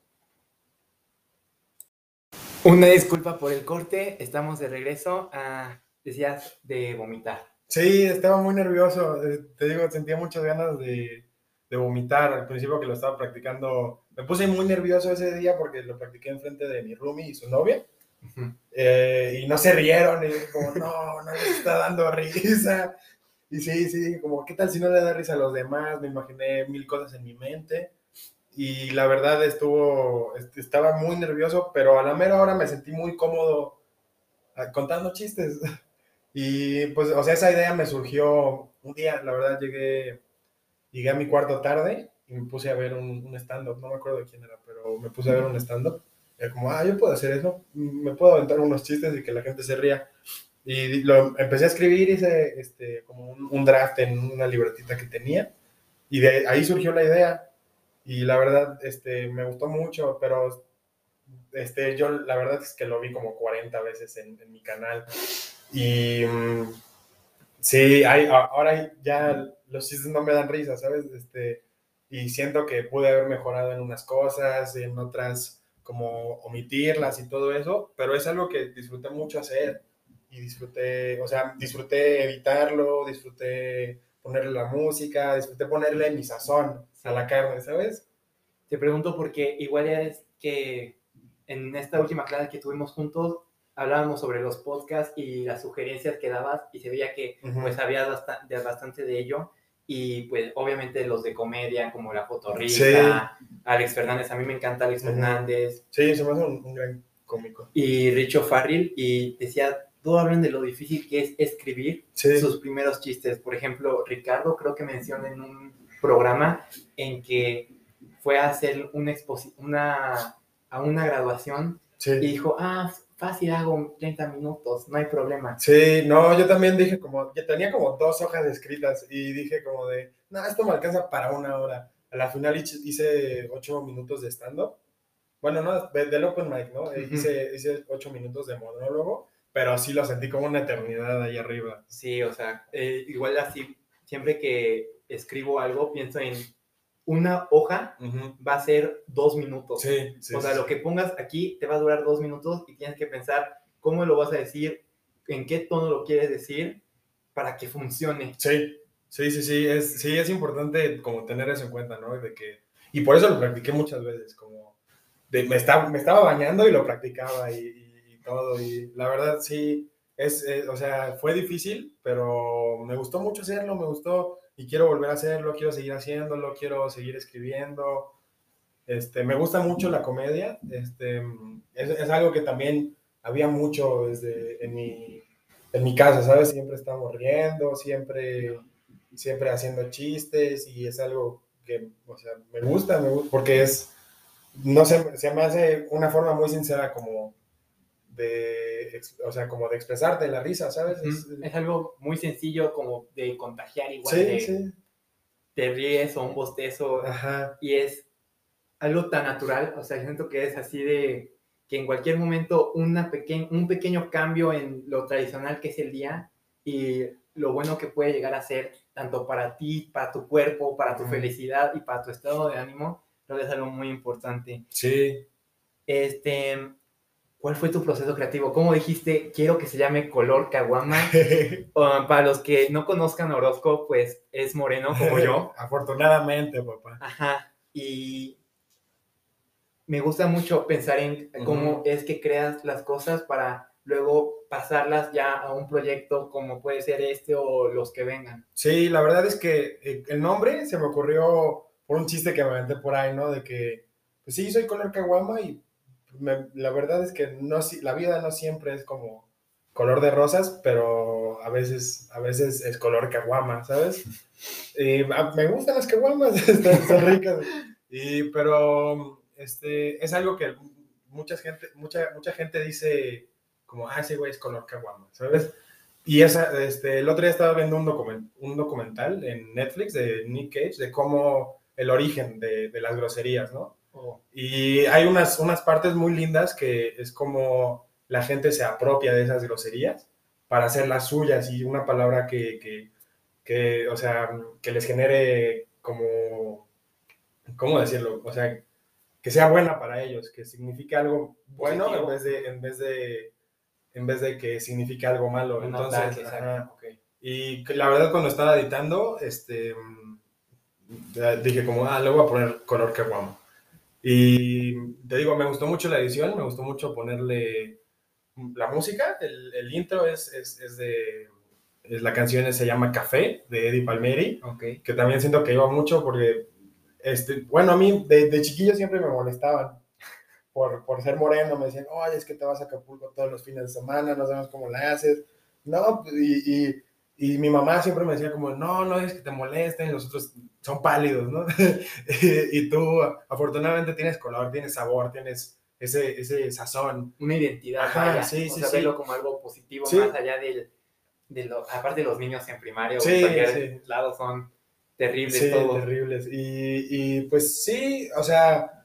Speaker 1: Una disculpa por el corte, estamos de regreso a, decías, de vomitar.
Speaker 2: Sí, estaba muy nervioso, eh, te digo, sentía muchas ganas de, de vomitar al principio que lo estaba practicando. Me puse muy nervioso ese día porque lo practiqué enfrente de mi roomie y su novia. Eh, y no se rieron, y como, no, no les está dando risa. Y sí, sí, como, ¿qué tal si no le da risa a los demás? Me imaginé mil cosas en mi mente. Y la verdad estuvo, estaba muy nervioso, pero a la mera hora me sentí muy cómodo ah, contando chistes. Y pues, o sea, esa idea me surgió un día, la verdad llegué, llegué a mi cuarto tarde y me puse a ver un, un stand-up, no me acuerdo de quién era, pero me puse a ver un stand-up como, ah, yo puedo hacer eso, me puedo aventar unos chistes y que la gente se ría. Y lo empecé a escribir, hice este, como un, draft en una libretita que tenía, y de ahí surgió la idea. Y la verdad, este, me gustó mucho, pero este, yo la verdad es que lo vi como 40 veces en, mi canal. Y mm, sí, hay, ahora ya los chistes no me dan risa, ¿sabes? Este, y siento que pude haber mejorado en unas cosas, en otras como omitirlas y todo eso, pero es algo que disfruté mucho hacer y disfruté, o sea, disfruté editarlo, disfruté ponerle la música, disfruté ponerle mi sazón a la carne, ¿sabes?
Speaker 1: Te pregunto porque igual es que en esta última clase que tuvimos juntos hablábamos sobre los podcasts y las sugerencias que dabas y se veía que pues había bastante de ello y pues obviamente los de comedia como La Fotorrisa, Alex Fernández, a mí me encanta Alex Fernández.
Speaker 2: Sí, se me hace un, gran cómico.
Speaker 1: Y Richo Farrell, y decía, todo hablan de lo difícil que es escribir sus primeros chistes. Por ejemplo, Ricardo creo que menciona en un programa en que fue a hacer una, una a una graduación y dijo, ah, fácil hago 30 minutos, no hay problema.
Speaker 2: Sí, no, yo también dije como, que tenía como dos hojas escritas y dije como de, no, esto me alcanza para una hora. A la final hice ocho minutos de stand-up. Bueno, no, del open mic, ¿no? hice, hice ocho minutos de monólogo, pero sí lo sentí como una eternidad ahí arriba.
Speaker 1: Sí, o sea, eh, igual así, siempre que escribo algo, pienso en una hoja va a ser dos minutos.
Speaker 2: Sí,
Speaker 1: o sea, lo que pongas aquí te va a durar dos minutos y tienes que pensar cómo lo vas a decir, en qué tono lo quieres decir para que funcione.
Speaker 2: Sí, sí, sí, sí, es, sí, es importante como tener eso en cuenta, ¿no? De que, y por eso lo practiqué muchas veces, como de, me, estaba, me estaba bañando y lo practicaba y, todo, y la verdad sí, es, o sea, fue difícil, pero me gustó mucho hacerlo, me gustó y quiero volver a hacerlo, quiero seguir haciéndolo, quiero seguir escribiendo. Este, me gusta mucho la comedia, este, es, algo que también había mucho desde en mi, en mi casa, ¿sabes? Siempre estamos riendo, siempre, siempre haciendo chistes y es algo que, o sea, me gusta, me gusta porque es, no sé, se me hace una forma muy sincera como de, o sea, como de expresarte la risa, ¿sabes?
Speaker 1: Es, algo muy sencillo como de contagiar igual. Sí, sí. Te ríes o un bostezo. Ajá. Y es algo tan natural, o sea, siento que es así de que en cualquier momento una un pequeño cambio en lo tradicional que es el día y lo bueno que puede llegar a ser tanto para ti, para tu cuerpo, para tu felicidad y para tu estado de ánimo, creo que es algo muy importante.
Speaker 2: Sí.
Speaker 1: Este, ¿Cuál fue tu proceso creativo? ¿Cómo dijiste, quiero que se llame color caguama? para los que no conozcan Orozco, pues es moreno como yo.
Speaker 2: Afortunadamente, papá.
Speaker 1: Ajá. Y me gusta mucho pensar en cómo es que creas las cosas para luego pasarlas ya a un proyecto como puede ser este o los que vengan.
Speaker 2: Sí, la verdad es que eh, el nombre se me ocurrió por un chiste que me aventé por ahí, ¿no? De que, pues sí, soy color caguama y la verdad es que no, la vida no siempre es como color de rosas, pero a veces, a veces es color caguama, ¿sabes? Y me gustan las caguamas, están, ricas. Y, pero este, es algo que mucha gente, mucha, mucha gente dice como, ah, ese güey es color caguama, ¿sabes? Y esa, este, el otro día estaba viendo un, un documental en Netflix de Nick Cage de cómo el origen de, de las groserías, ¿no? Y hay unas, unas partes muy lindas que es como la gente se apropia de esas groserías para hacer las suyas y una palabra que, que, que, o sea, que les genere como, ¿cómo decirlo? O sea, que sea buena para ellos, que signifique algo bueno en vez de, en vez de, en vez de que signifique algo malo. Entonces, y la verdad cuando estaba editando, este, dije como, ah, le voy a poner color que guamo. Y te digo, me gustó mucho la edición, me gustó mucho ponerle la música, el, el intro es, es, es de, la canción se llama Café de Eddie Palmieri,
Speaker 1: okay.
Speaker 2: que también siento que iba mucho porque, este, bueno, a mí de, de chiquillo siempre me molestaban por, por ser moreno, me decían, oye, es que te vas a Acapulco todos los fines de semana, no sabemos cómo la haces, no, y, y y mi mamá siempre me decía como, no, no es que te molesten, los otros son pálidos, ¿no? y tú afortunadamente tienes color, tienes sabor, tienes ese, ese sazón.
Speaker 1: Una identidad,
Speaker 2: Ajá, sí, sí,
Speaker 1: sí. como algo positivo más allá del, de lo, aparte de los niños en primaria o en cualquier lado son terribles
Speaker 2: sí, terribles. Y, y, pues sí, o sea,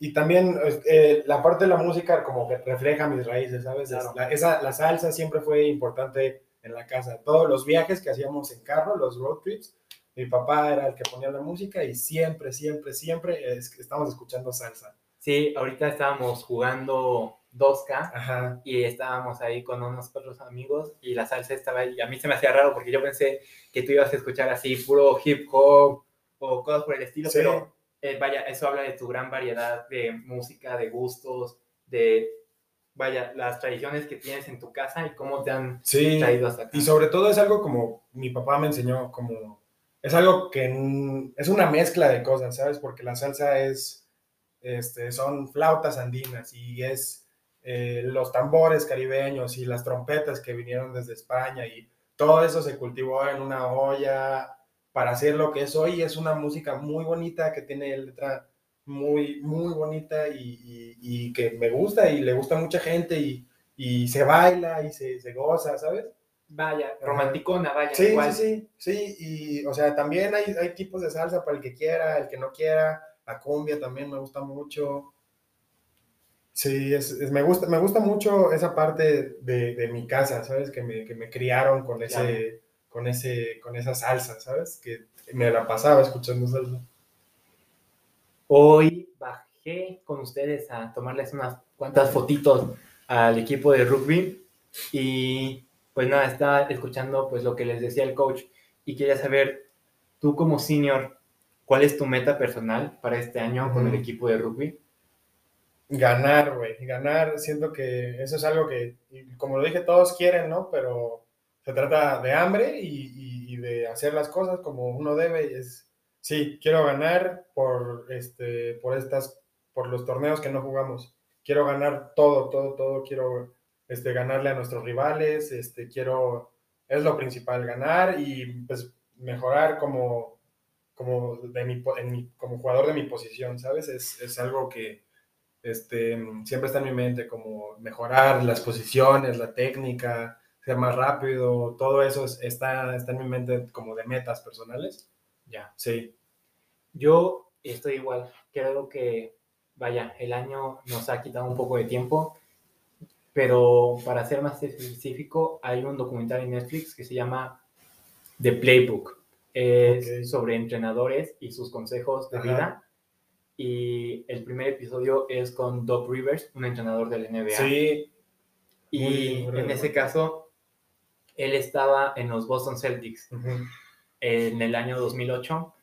Speaker 2: y también eh, la parte de la música como que refleja mis raíces, ¿sabes? La, esa, la salsa siempre fue importante en la casa. Todos los viajes que hacíamos en carro, los road trips, mi papá era el que ponía la música y siempre, siempre, siempre estamos escuchando salsa.
Speaker 1: Sí, ahorita estábamos jugando 2K y estábamos ahí con unos otros amigos y la salsa estaba ahí. A mí se me hacía raro porque yo pensé que tú ibas a escuchar así puro hip hop o cosas por el estilo, pero eh, vaya, eso habla de tu gran variedad de música, de gustos, de vaya, las tradiciones que tienes en tu casa y cómo te han traído hasta acá.
Speaker 2: Y sobre todo es algo como mi papá me enseñó, como es algo que es una mezcla de cosas, ¿sabes? Porque la salsa es, este, son flautas andinas y es eh, los tambores caribeños y las trompetas que vinieron desde España y todo eso se cultivó en una olla para hacer lo que es hoy. Es una música muy bonita que tiene letra muy, muy bonita y, que me gusta y le gusta a mucha gente y, se baila y se, se, goza, ¿sabes?
Speaker 1: Vaya, romanticona, vaya.
Speaker 2: Sí, sí, sí, sí, y o sea, también hay, hay tipos de salsa para el que quiera, el que no quiera, la cumbia también me gusta mucho. Sí, es, me, gusta, me gusta mucho esa parte de, de mi casa, ¿sabes? Que me, que me criaron con ese, con ese, con esa salsa, ¿sabes? Que me la pasaba escuchando salsa.
Speaker 1: Hoy bajé con ustedes a tomarles unas cuantas fotitos al equipo de rugby y pues nada, estaba escuchando pues lo que les decía el coach y quería saber, tú como senior, ¿cuál es tu meta personal para este año con el equipo de rugby?
Speaker 2: Ganar, güey, ganar, siento que eso es algo que, como lo dije, todos quieren, ¿no? Pero se trata de hambre y, y de hacer las cosas como uno debe y es Sí, quiero ganar por, este, por, estas, por los torneos que no jugamos. Quiero ganar todo, todo, todo. Quiero este, ganarle a nuestros rivales. Este, quiero, es lo principal, ganar y pues, mejorar como, como, de mi, como jugador de mi posición, ¿sabes? Es, es algo que este, siempre está en mi mente, como mejorar las posiciones, la técnica, ser más rápido, todo eso está, está en mi mente como de metas personales.
Speaker 1: Ya. Sí. Yo estoy igual. Creo que, vaya, el año nos ha quitado un poco de tiempo, pero para ser más específico, hay un documental en Netflix que se llama The Playbook. Es sobre entrenadores y sus consejos de vida. Y el primer episodio es con Doc Rivers, un entrenador del NBA.
Speaker 2: Sí.
Speaker 1: Y en ese caso, él estaba en los Boston Celtics en el año 2008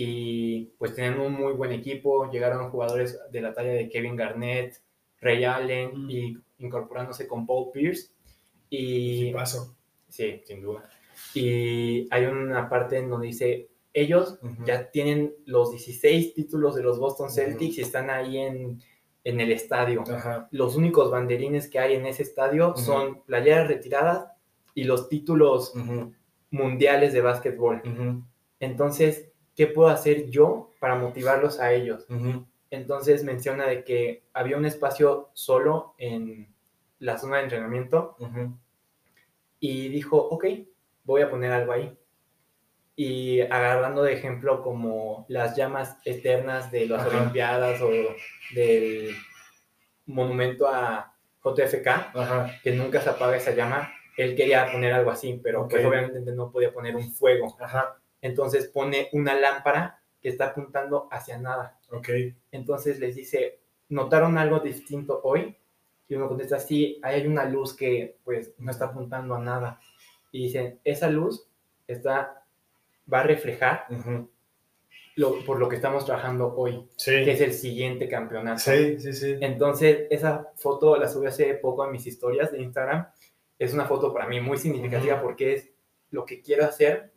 Speaker 1: y pues tenían un muy buen equipo, llegaron jugadores de la talla de Kevin Garnett, Ray Allen mm. y incorporándose con Paul Pierce. Y,
Speaker 2: sí, paso.
Speaker 1: Sí, sin duda. Y hay una parte en donde dice, ellos ya tienen los 16 títulos de los Boston Celtics y están ahí en, en el estadio. Los únicos banderines que hay en ese estadio son playeras retiradas y los títulos mundiales de básquetbol. Entonces, ¿qué puedo hacer yo para motivarlos a ellos? Entonces menciona de que había un espacio solo en la zona de entrenamiento y dijo, ok, voy a poner algo ahí. Y agarrando de ejemplo como las llamas eternas de las Olimpiadas o del monumento a JFK, que nunca se apaga esa llama, él quería poner algo así, pero pues obviamente no podía poner un fuego.
Speaker 2: Ajá,
Speaker 1: Entonces pone una lámpara que está apuntando hacia nada.
Speaker 2: ok.
Speaker 1: Entonces les dice, ¿notaron algo distinto hoy? Y uno contesta, sí, ahí hay una luz que pues no está apuntando a nada. Y dicen, esa luz está, va a reflejar lo, por lo que estamos trabajando hoy,
Speaker 2: Sí,
Speaker 1: que es el siguiente campeonato.
Speaker 2: sí, sí, sí.
Speaker 1: Entonces, esa foto la subí hace poco a mis historias de Instagram. Es una foto para mí muy significativa porque es lo que quiero hacer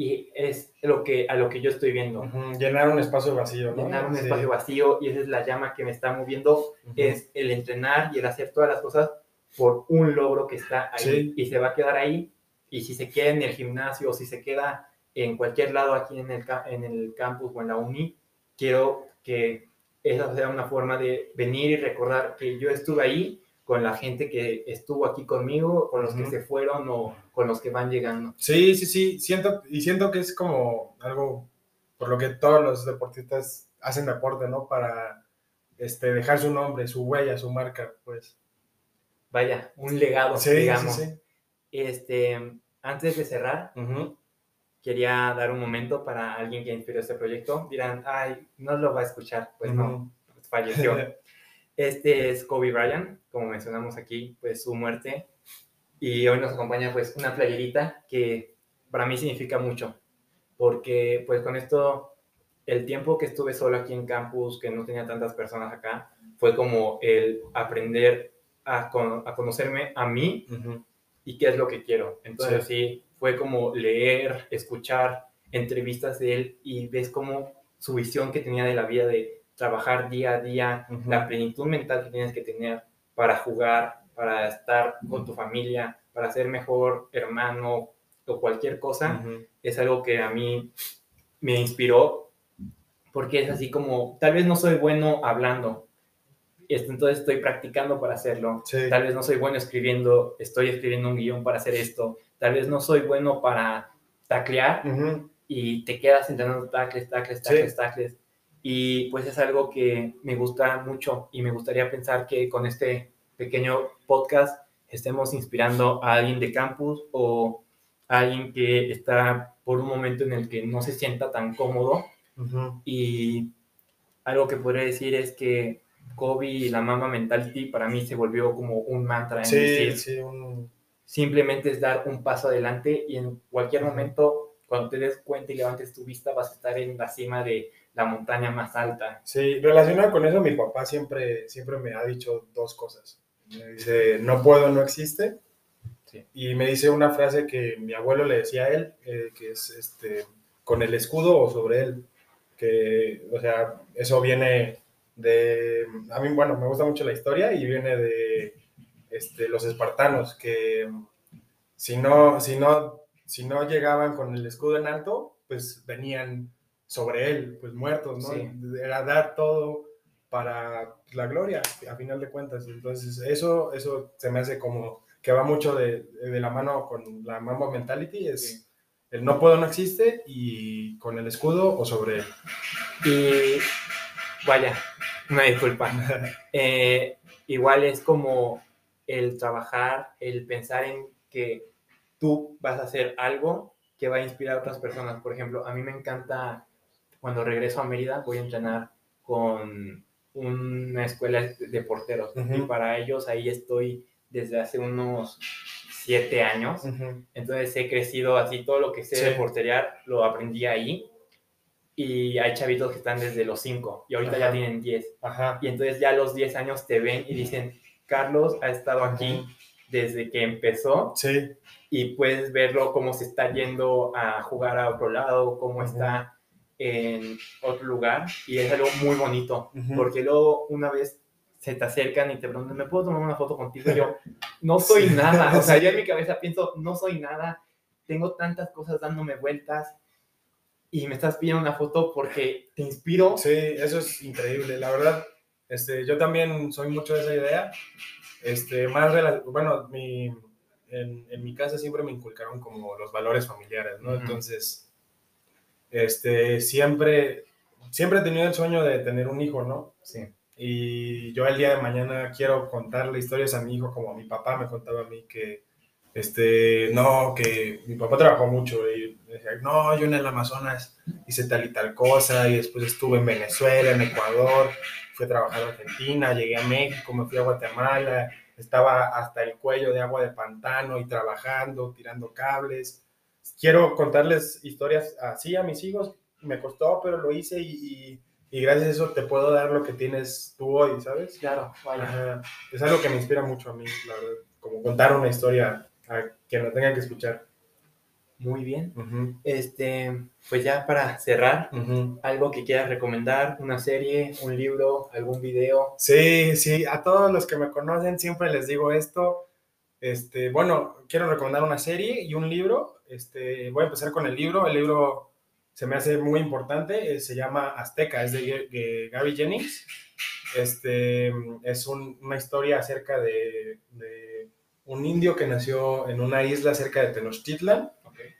Speaker 1: y es lo que, a lo que yo estoy viendo.
Speaker 2: Llenar un espacio vacío, ¿no?
Speaker 1: Llenar un
Speaker 2: Sí.
Speaker 1: espacio vacío y esa es la llama que me está moviendo, es el entrenar y el hacer todas las cosas por un logro que está ahí
Speaker 2: Sí.
Speaker 1: y se va a quedar ahí. Y si se queda en el gimnasio o si se queda en cualquier lado aquí en el, en el campus o en la uni, quiero que esa sea una forma de venir y recordar que yo estuve ahí con la gente que estuvo aquí conmigo, con los que se fueron o con los que van llegando.
Speaker 2: Sí, sí, sí, siento, y siento que es como algo por lo que todos los deportistas hacen deporte, ¿no? Para este, dejar su nombre, su huella, su marca, pues.
Speaker 1: Vaya, un legado,
Speaker 2: Sí,
Speaker 1: digamos.
Speaker 2: sí, sí.
Speaker 1: Este, antes de cerrar, quería dar un momento para alguien que inspiró este proyecto. Dirán, ay, no lo va a escuchar. Pues no,
Speaker 2: Ujú.
Speaker 1: pues falleció. Este es Kobe Bryant, como mencionamos aquí, pues su muerte. Y hoy nos acompaña pues una playerita que para mí significa mucho, porque pues con esto, el tiempo que estuve solo aquí en campus, que no tenía tantas personas acá, fue como el aprender a, con- a conocerme a mí
Speaker 2: Ujú.
Speaker 1: y qué es lo que quiero. Entonces sí. fue como leer, escuchar entrevistas de él y ves como su visión que tenía de la vida de trabajar día a día, la plenitud mental que tienes que tener para jugar, para estar con tu familia, para ser mejor hermano o cualquier cosa,
Speaker 2: Ujú.
Speaker 1: es algo que a mí me inspiró porque es así como, tal vez no soy bueno hablando, entonces estoy practicando para hacerlo,
Speaker 2: Sí.
Speaker 1: tal vez no soy bueno escribiendo, estoy escribiendo un guion para hacer esto, tal vez no soy bueno para taclear
Speaker 2: Ujú.
Speaker 1: y te quedas entrenando tacles, tacles, tacles,
Speaker 2: Sí.
Speaker 1: tacles. Y pues es algo que me gusta mucho y me gustaría pensar que con este pequeño podcast estemos inspirando a alguien de campus o a alguien que está por un momento en el que no se sienta tan cómodo. Y algo que podría decir es que Kobe y la Mama Mentality para mí se volvió como un mantra en
Speaker 2: Sí,
Speaker 1: decir,
Speaker 2: sí, un-
Speaker 1: simplemente es dar un paso adelante y en cualquier momento, cuando te des cuenta y levantes tu vista, vas a estar en la cima de la montaña más alta.
Speaker 2: Sí, relacionado con eso, mi papá siempre, siempre me ha dicho dos cosas. Me dice, no puedo, no existe.
Speaker 1: Sí.
Speaker 2: Y me dice una frase que mi abuelo le decía a él, eh, que es este, con el escudo o sobre él. Que, o sea, eso viene de... A mí, bueno, me gusta mucho la historia y viene de este, los espartanos, que si no, si, no, si no llegaban con el escudo en alto, pues venían sobre él, pues muertos, ¿no?
Speaker 1: Sí.
Speaker 2: Era dar todo para la gloria, a final de cuentas. Entonces, eso, eso se me hace como que va mucho de, de la mano con la Mamba Mentality, es
Speaker 1: Sí.
Speaker 2: el no puedo, no existe, y con el escudo o sobre él.
Speaker 1: Y vaya, una disculpa. Eh, igual es como el trabajar, el pensar en que tú vas a hacer algo que va a inspirar a otras personas. Por ejemplo, a mí me encanta cuando regreso a Mérida, voy a entrenar con una escuela de porteros.
Speaker 2: Ujú.
Speaker 1: Y para ellos ahí estoy desde hace unos siete años.
Speaker 2: Ujú.
Speaker 1: Entonces he crecido así, todo lo que sé de
Speaker 2: Sí.
Speaker 1: porterear lo aprendí ahí. Y hay chavitos que están desde los 5 y ahorita ya
Speaker 2: Ajá.
Speaker 1: tienen 10.
Speaker 2: Ajá.
Speaker 1: Y entonces ya a los 10 años te ven y dicen, Carlos ha estado aquí desde que empezó
Speaker 2: Sí,
Speaker 1: y puedes verlo cómo se está yendo a jugar a otro lado, cómo
Speaker 2: Ujú.
Speaker 1: está en otro lugar y es algo muy bonito
Speaker 2: Ujú.
Speaker 1: porque luego una vez se te acercan y te preguntan, ¿me puedo tomar una foto contigo? Y yo, no soy
Speaker 2: Sí.
Speaker 1: nada, o sea, yo en mi cabeza pienso, no soy nada, tengo tantas cosas dándome vueltas y me estás pidiendo una foto porque te inspiro.
Speaker 2: Sí, eso es increíble. La verdad, este, yo también soy mucho de esa idea. Este, más bueno, mi, en, en mi casa siempre me inculcaron como los valores familiares, ¿no?
Speaker 1: Ujú.
Speaker 2: Entonces, este, siempre, siempre he tenido el sueño de tener un hijo, ¿no?
Speaker 1: Sí.
Speaker 2: Y yo el día de mañana quiero contarle historias a mi hijo como mi papá me contaba a mí que este, no, que mi papá trabajó mucho y decía, no, yo en el Amazonas hice tal y tal cosa y después estuve en Venezuela, en Ecuador, fui a trabajar a Argentina, llegué a México, me fui a Guatemala, estaba hasta el cuello de agua de pantano y trabajando, tirando cables. Quiero contarles historias así a mis hijos, me costó, pero lo hice y, y, gracias a eso te puedo dar lo que tienes tú hoy, ¿sabes?
Speaker 1: Claro,
Speaker 2: vaya. Es algo que me inspira mucho a mí, la verdad, como contar una historia a quien lo tenga que escuchar.
Speaker 1: Muy bien. Este, pues ya para cerrar, algo que quieras recomendar, una serie, un libro, algún video.
Speaker 2: Sí, sí, a todos los que me conocen siempre les digo esto. Este, bueno, quiero recomendar una serie y un libro. Este, voy a empezar con el libro. El libro se me hace muy importante. Eh, se llama Azteca, es de, Gary Jennings. Este, es una historia acerca de un indio que nació en una isla cerca de Tenochtitlan,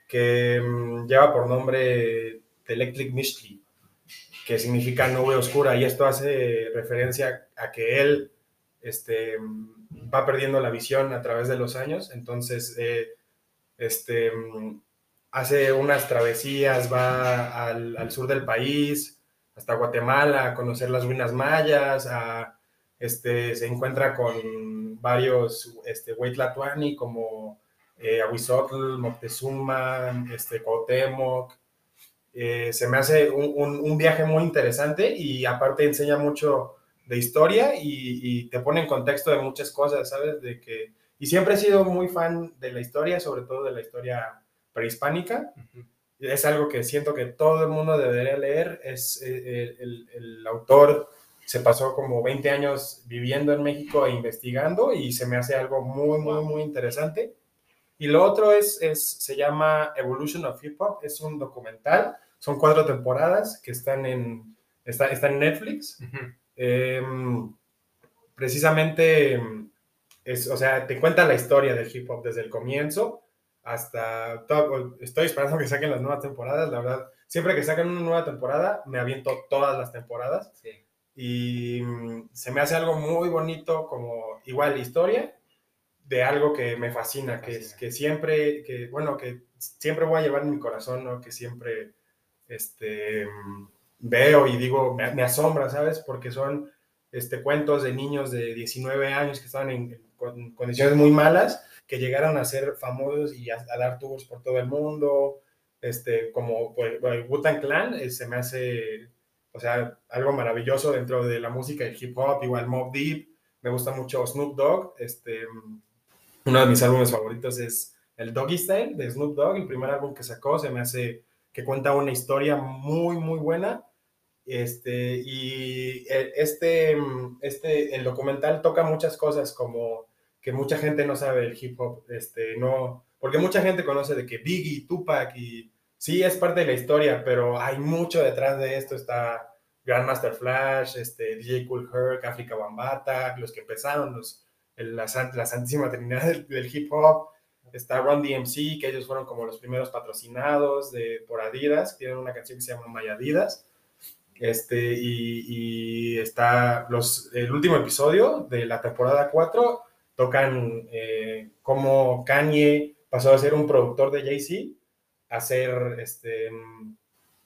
Speaker 2: que mm, lleva por nombre Electric Mishli, que significa nube oscura, y esto hace referencia a que él este, va perdiendo la visión a través de los años, entonces eh, este, hace unas travesías, va al, al, sur del país, hasta Guatemala, a conocer las ruinas mayas, a este, se encuentra con varios este, Huitlatuani como eh, Ahuizotl, Moctezuma, este, Cuauhtémoc. Eh, se me hace un, viaje muy interesante y aparte enseña mucho de historia y, te pone en contexto de muchas cosas, ¿sabes? De que, y siempre he sido muy fan de la historia, sobre todo de la historia prehispánica. Es algo que siento que todo el mundo debería leer. Es eh, el, el autor se pasó como 20 años viviendo en México e investigando y se me hace algo muy, muy, muy interesante. Y lo otro es, es, se llama Evolution of Hip Hop, es un documental, son cuatro temporadas que están en, está, están en Netflix. Em, precisamente, es, o sea, te cuenta la historia del hip hop desde el comienzo hasta, todo, estoy esperando que saquen las nuevas temporadas, la verdad, siempre que saquen una nueva temporada, me aviento todas las temporadas. Sí y se me hace algo muy bonito como igual historia de algo que me fascina, que, es, que siempre, que bueno, que siempre voy a llevar en mi corazón, ¿no? Que siempre este, veo y digo, me, asombra, ¿sabes? Porque son este, cuentos de niños de 19 años que estaban en, condiciones muy malas, que llegaron a ser famosos y a, dar tours por todo el mundo, este, como pues, Wutan Clan, eh, se me hace o sea, algo maravilloso dentro de la música y hip hop, igual Mob Deep, me gusta mucho Snoop Dogg, este, uno de mis álbumes favoritos es el Doggy Style de Snoop Dogg, el primer álbum que sacó, se me hace que cuenta una historia muy, muy buena, este, y este, este, el documental toca muchas cosas como que mucha gente no sabe el hip hop, este, no, porque mucha gente conoce de que Biggie, Tupac y sí es parte de la historia, pero hay mucho detrás de esto. Está Grandmaster Flash, este, DJ Cool Herc, África Bambata, los que empezaron, los, la, la, santísima trinidad del, hip hop. Está Run DMC, que ellos fueron como los primeros patrocinados de, por Adidas, tienen una canción que se llama My Adidas. Este, y, está los, el último episodio de la temporada 4, tocan eh, cómo Kanye pasó a ser un productor de Jay-Z hacer este,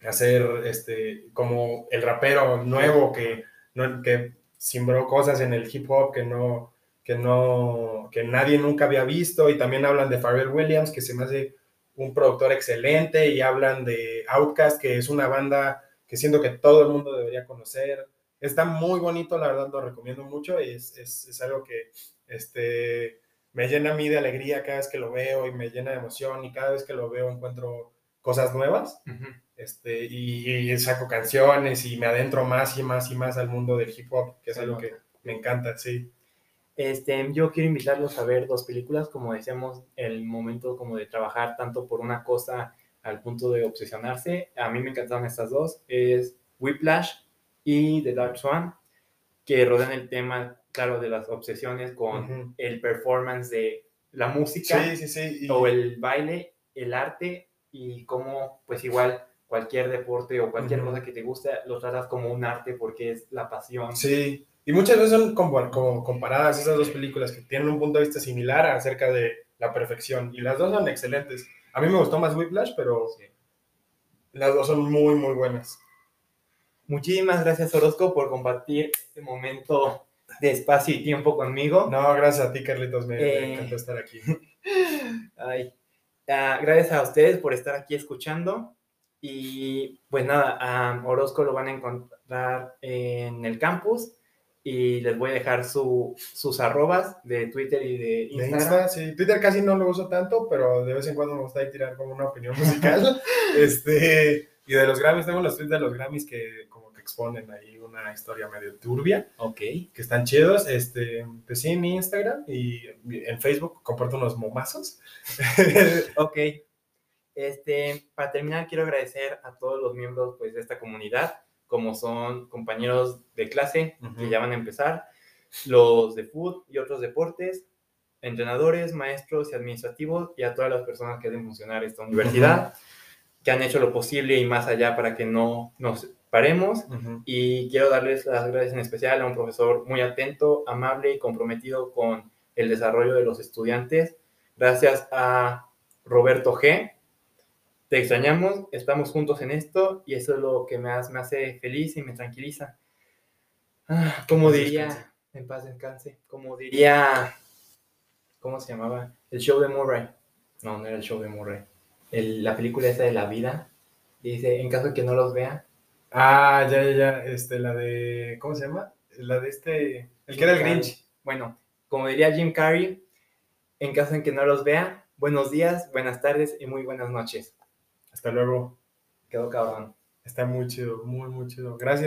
Speaker 2: hacer este, como el rapero nuevo que, no, que simbró cosas en el hip hop que no, que no, que nadie nunca había visto. Y también hablan de Pharrell Williams que se me hace un productor excelente y hablan de Outkast que es una banda que siento que todo el mundo debería conocer. Está muy bonito, la verdad lo recomiendo mucho y es, es, es algo que este, me llena a mí de alegría cada vez que lo veo y me llena de emoción y cada vez que lo veo encuentro cosas nuevas este, y, saco canciones y me adentro más y más y más al mundo del hip hop, que es algo que me encanta, sí.
Speaker 1: Este, yo quiero invitarlos a ver dos películas, como decíamos, el momento como de trabajar tanto por una cosa al punto de obsesionarse. A mí me encantaron estas dos, es Whiplash y The Dark Swan, que rodean el tema claro, de las obsesiones con el performance de la música o el baile, el arte y cómo, pues igual, cualquier deporte o cualquier cosa que te guste, lo tratas como un arte porque es la pasión.
Speaker 2: Sí, y muchas veces son como, como comparadas esas dos películas que tienen un punto de vista similar acerca de la perfección. Y las dos son excelentes. A mí me gustó más Whiplash, pero las dos son muy, muy buenas.
Speaker 1: Muchísimas gracias, Orozco, por compartir este momento de espacio y tiempo conmigo.
Speaker 2: No, gracias a ti, Carlitos. Me, me
Speaker 1: Eh.
Speaker 2: encantó estar aquí.
Speaker 1: Ay, ah, gracias a ustedes por estar aquí escuchando. Y pues nada, a Orozco lo van a encontrar en el campus y les voy a dejar su- sus arrobas de Twitter y de
Speaker 2: De
Speaker 1: Instagram.
Speaker 2: Insta, sí. Twitter casi no lo uso tanto, pero de vez en cuando me gusta ahí tirar como una opinión musical. este, y de los Grammys, tengo los tweets de los Grammys que como que exponen ahí una historia medio turbia,
Speaker 1: Ok.
Speaker 2: que están chidos. Este, pues sí, en mi Instagram y en Facebook comparto unos momazos.
Speaker 1: Ok. Este, para terminar, quiero agradecer a todos los miembros pues, de esta comunidad, como son compañeros de clase que ya van a empezar, los de food y otros deportes, entrenadores, maestros y administrativos, y a todas las personas que hacen funcionar esta universidad, que han hecho lo posible y más allá para que no nos paremos. Y quiero darles las gracias en especial a un profesor muy atento, amable y comprometido con el desarrollo de los estudiantes. Gracias a Roberto G. Te extrañamos, estamos juntos en esto y eso es lo que me, hace- me hace feliz y me tranquiliza. Ah, como diría, en paz descanse, como diría, ¿cómo se llamaba? El show de Murray. No, no era el show de Murray. El- la película esa de la vida. Dice, en caso de que no los vea,
Speaker 2: Ah, ya, ya, ya. Este, la de. ¿Cómo se llama? La de este. El que era el Grinch.
Speaker 1: Bueno, como diría Jim Carrey, en caso en que no los vea, buenos días, buenas tardes y muy buenas noches.
Speaker 2: Hasta luego.
Speaker 1: Quedó cabrón.
Speaker 2: Está muy chido, muy, muy chido. Gracias.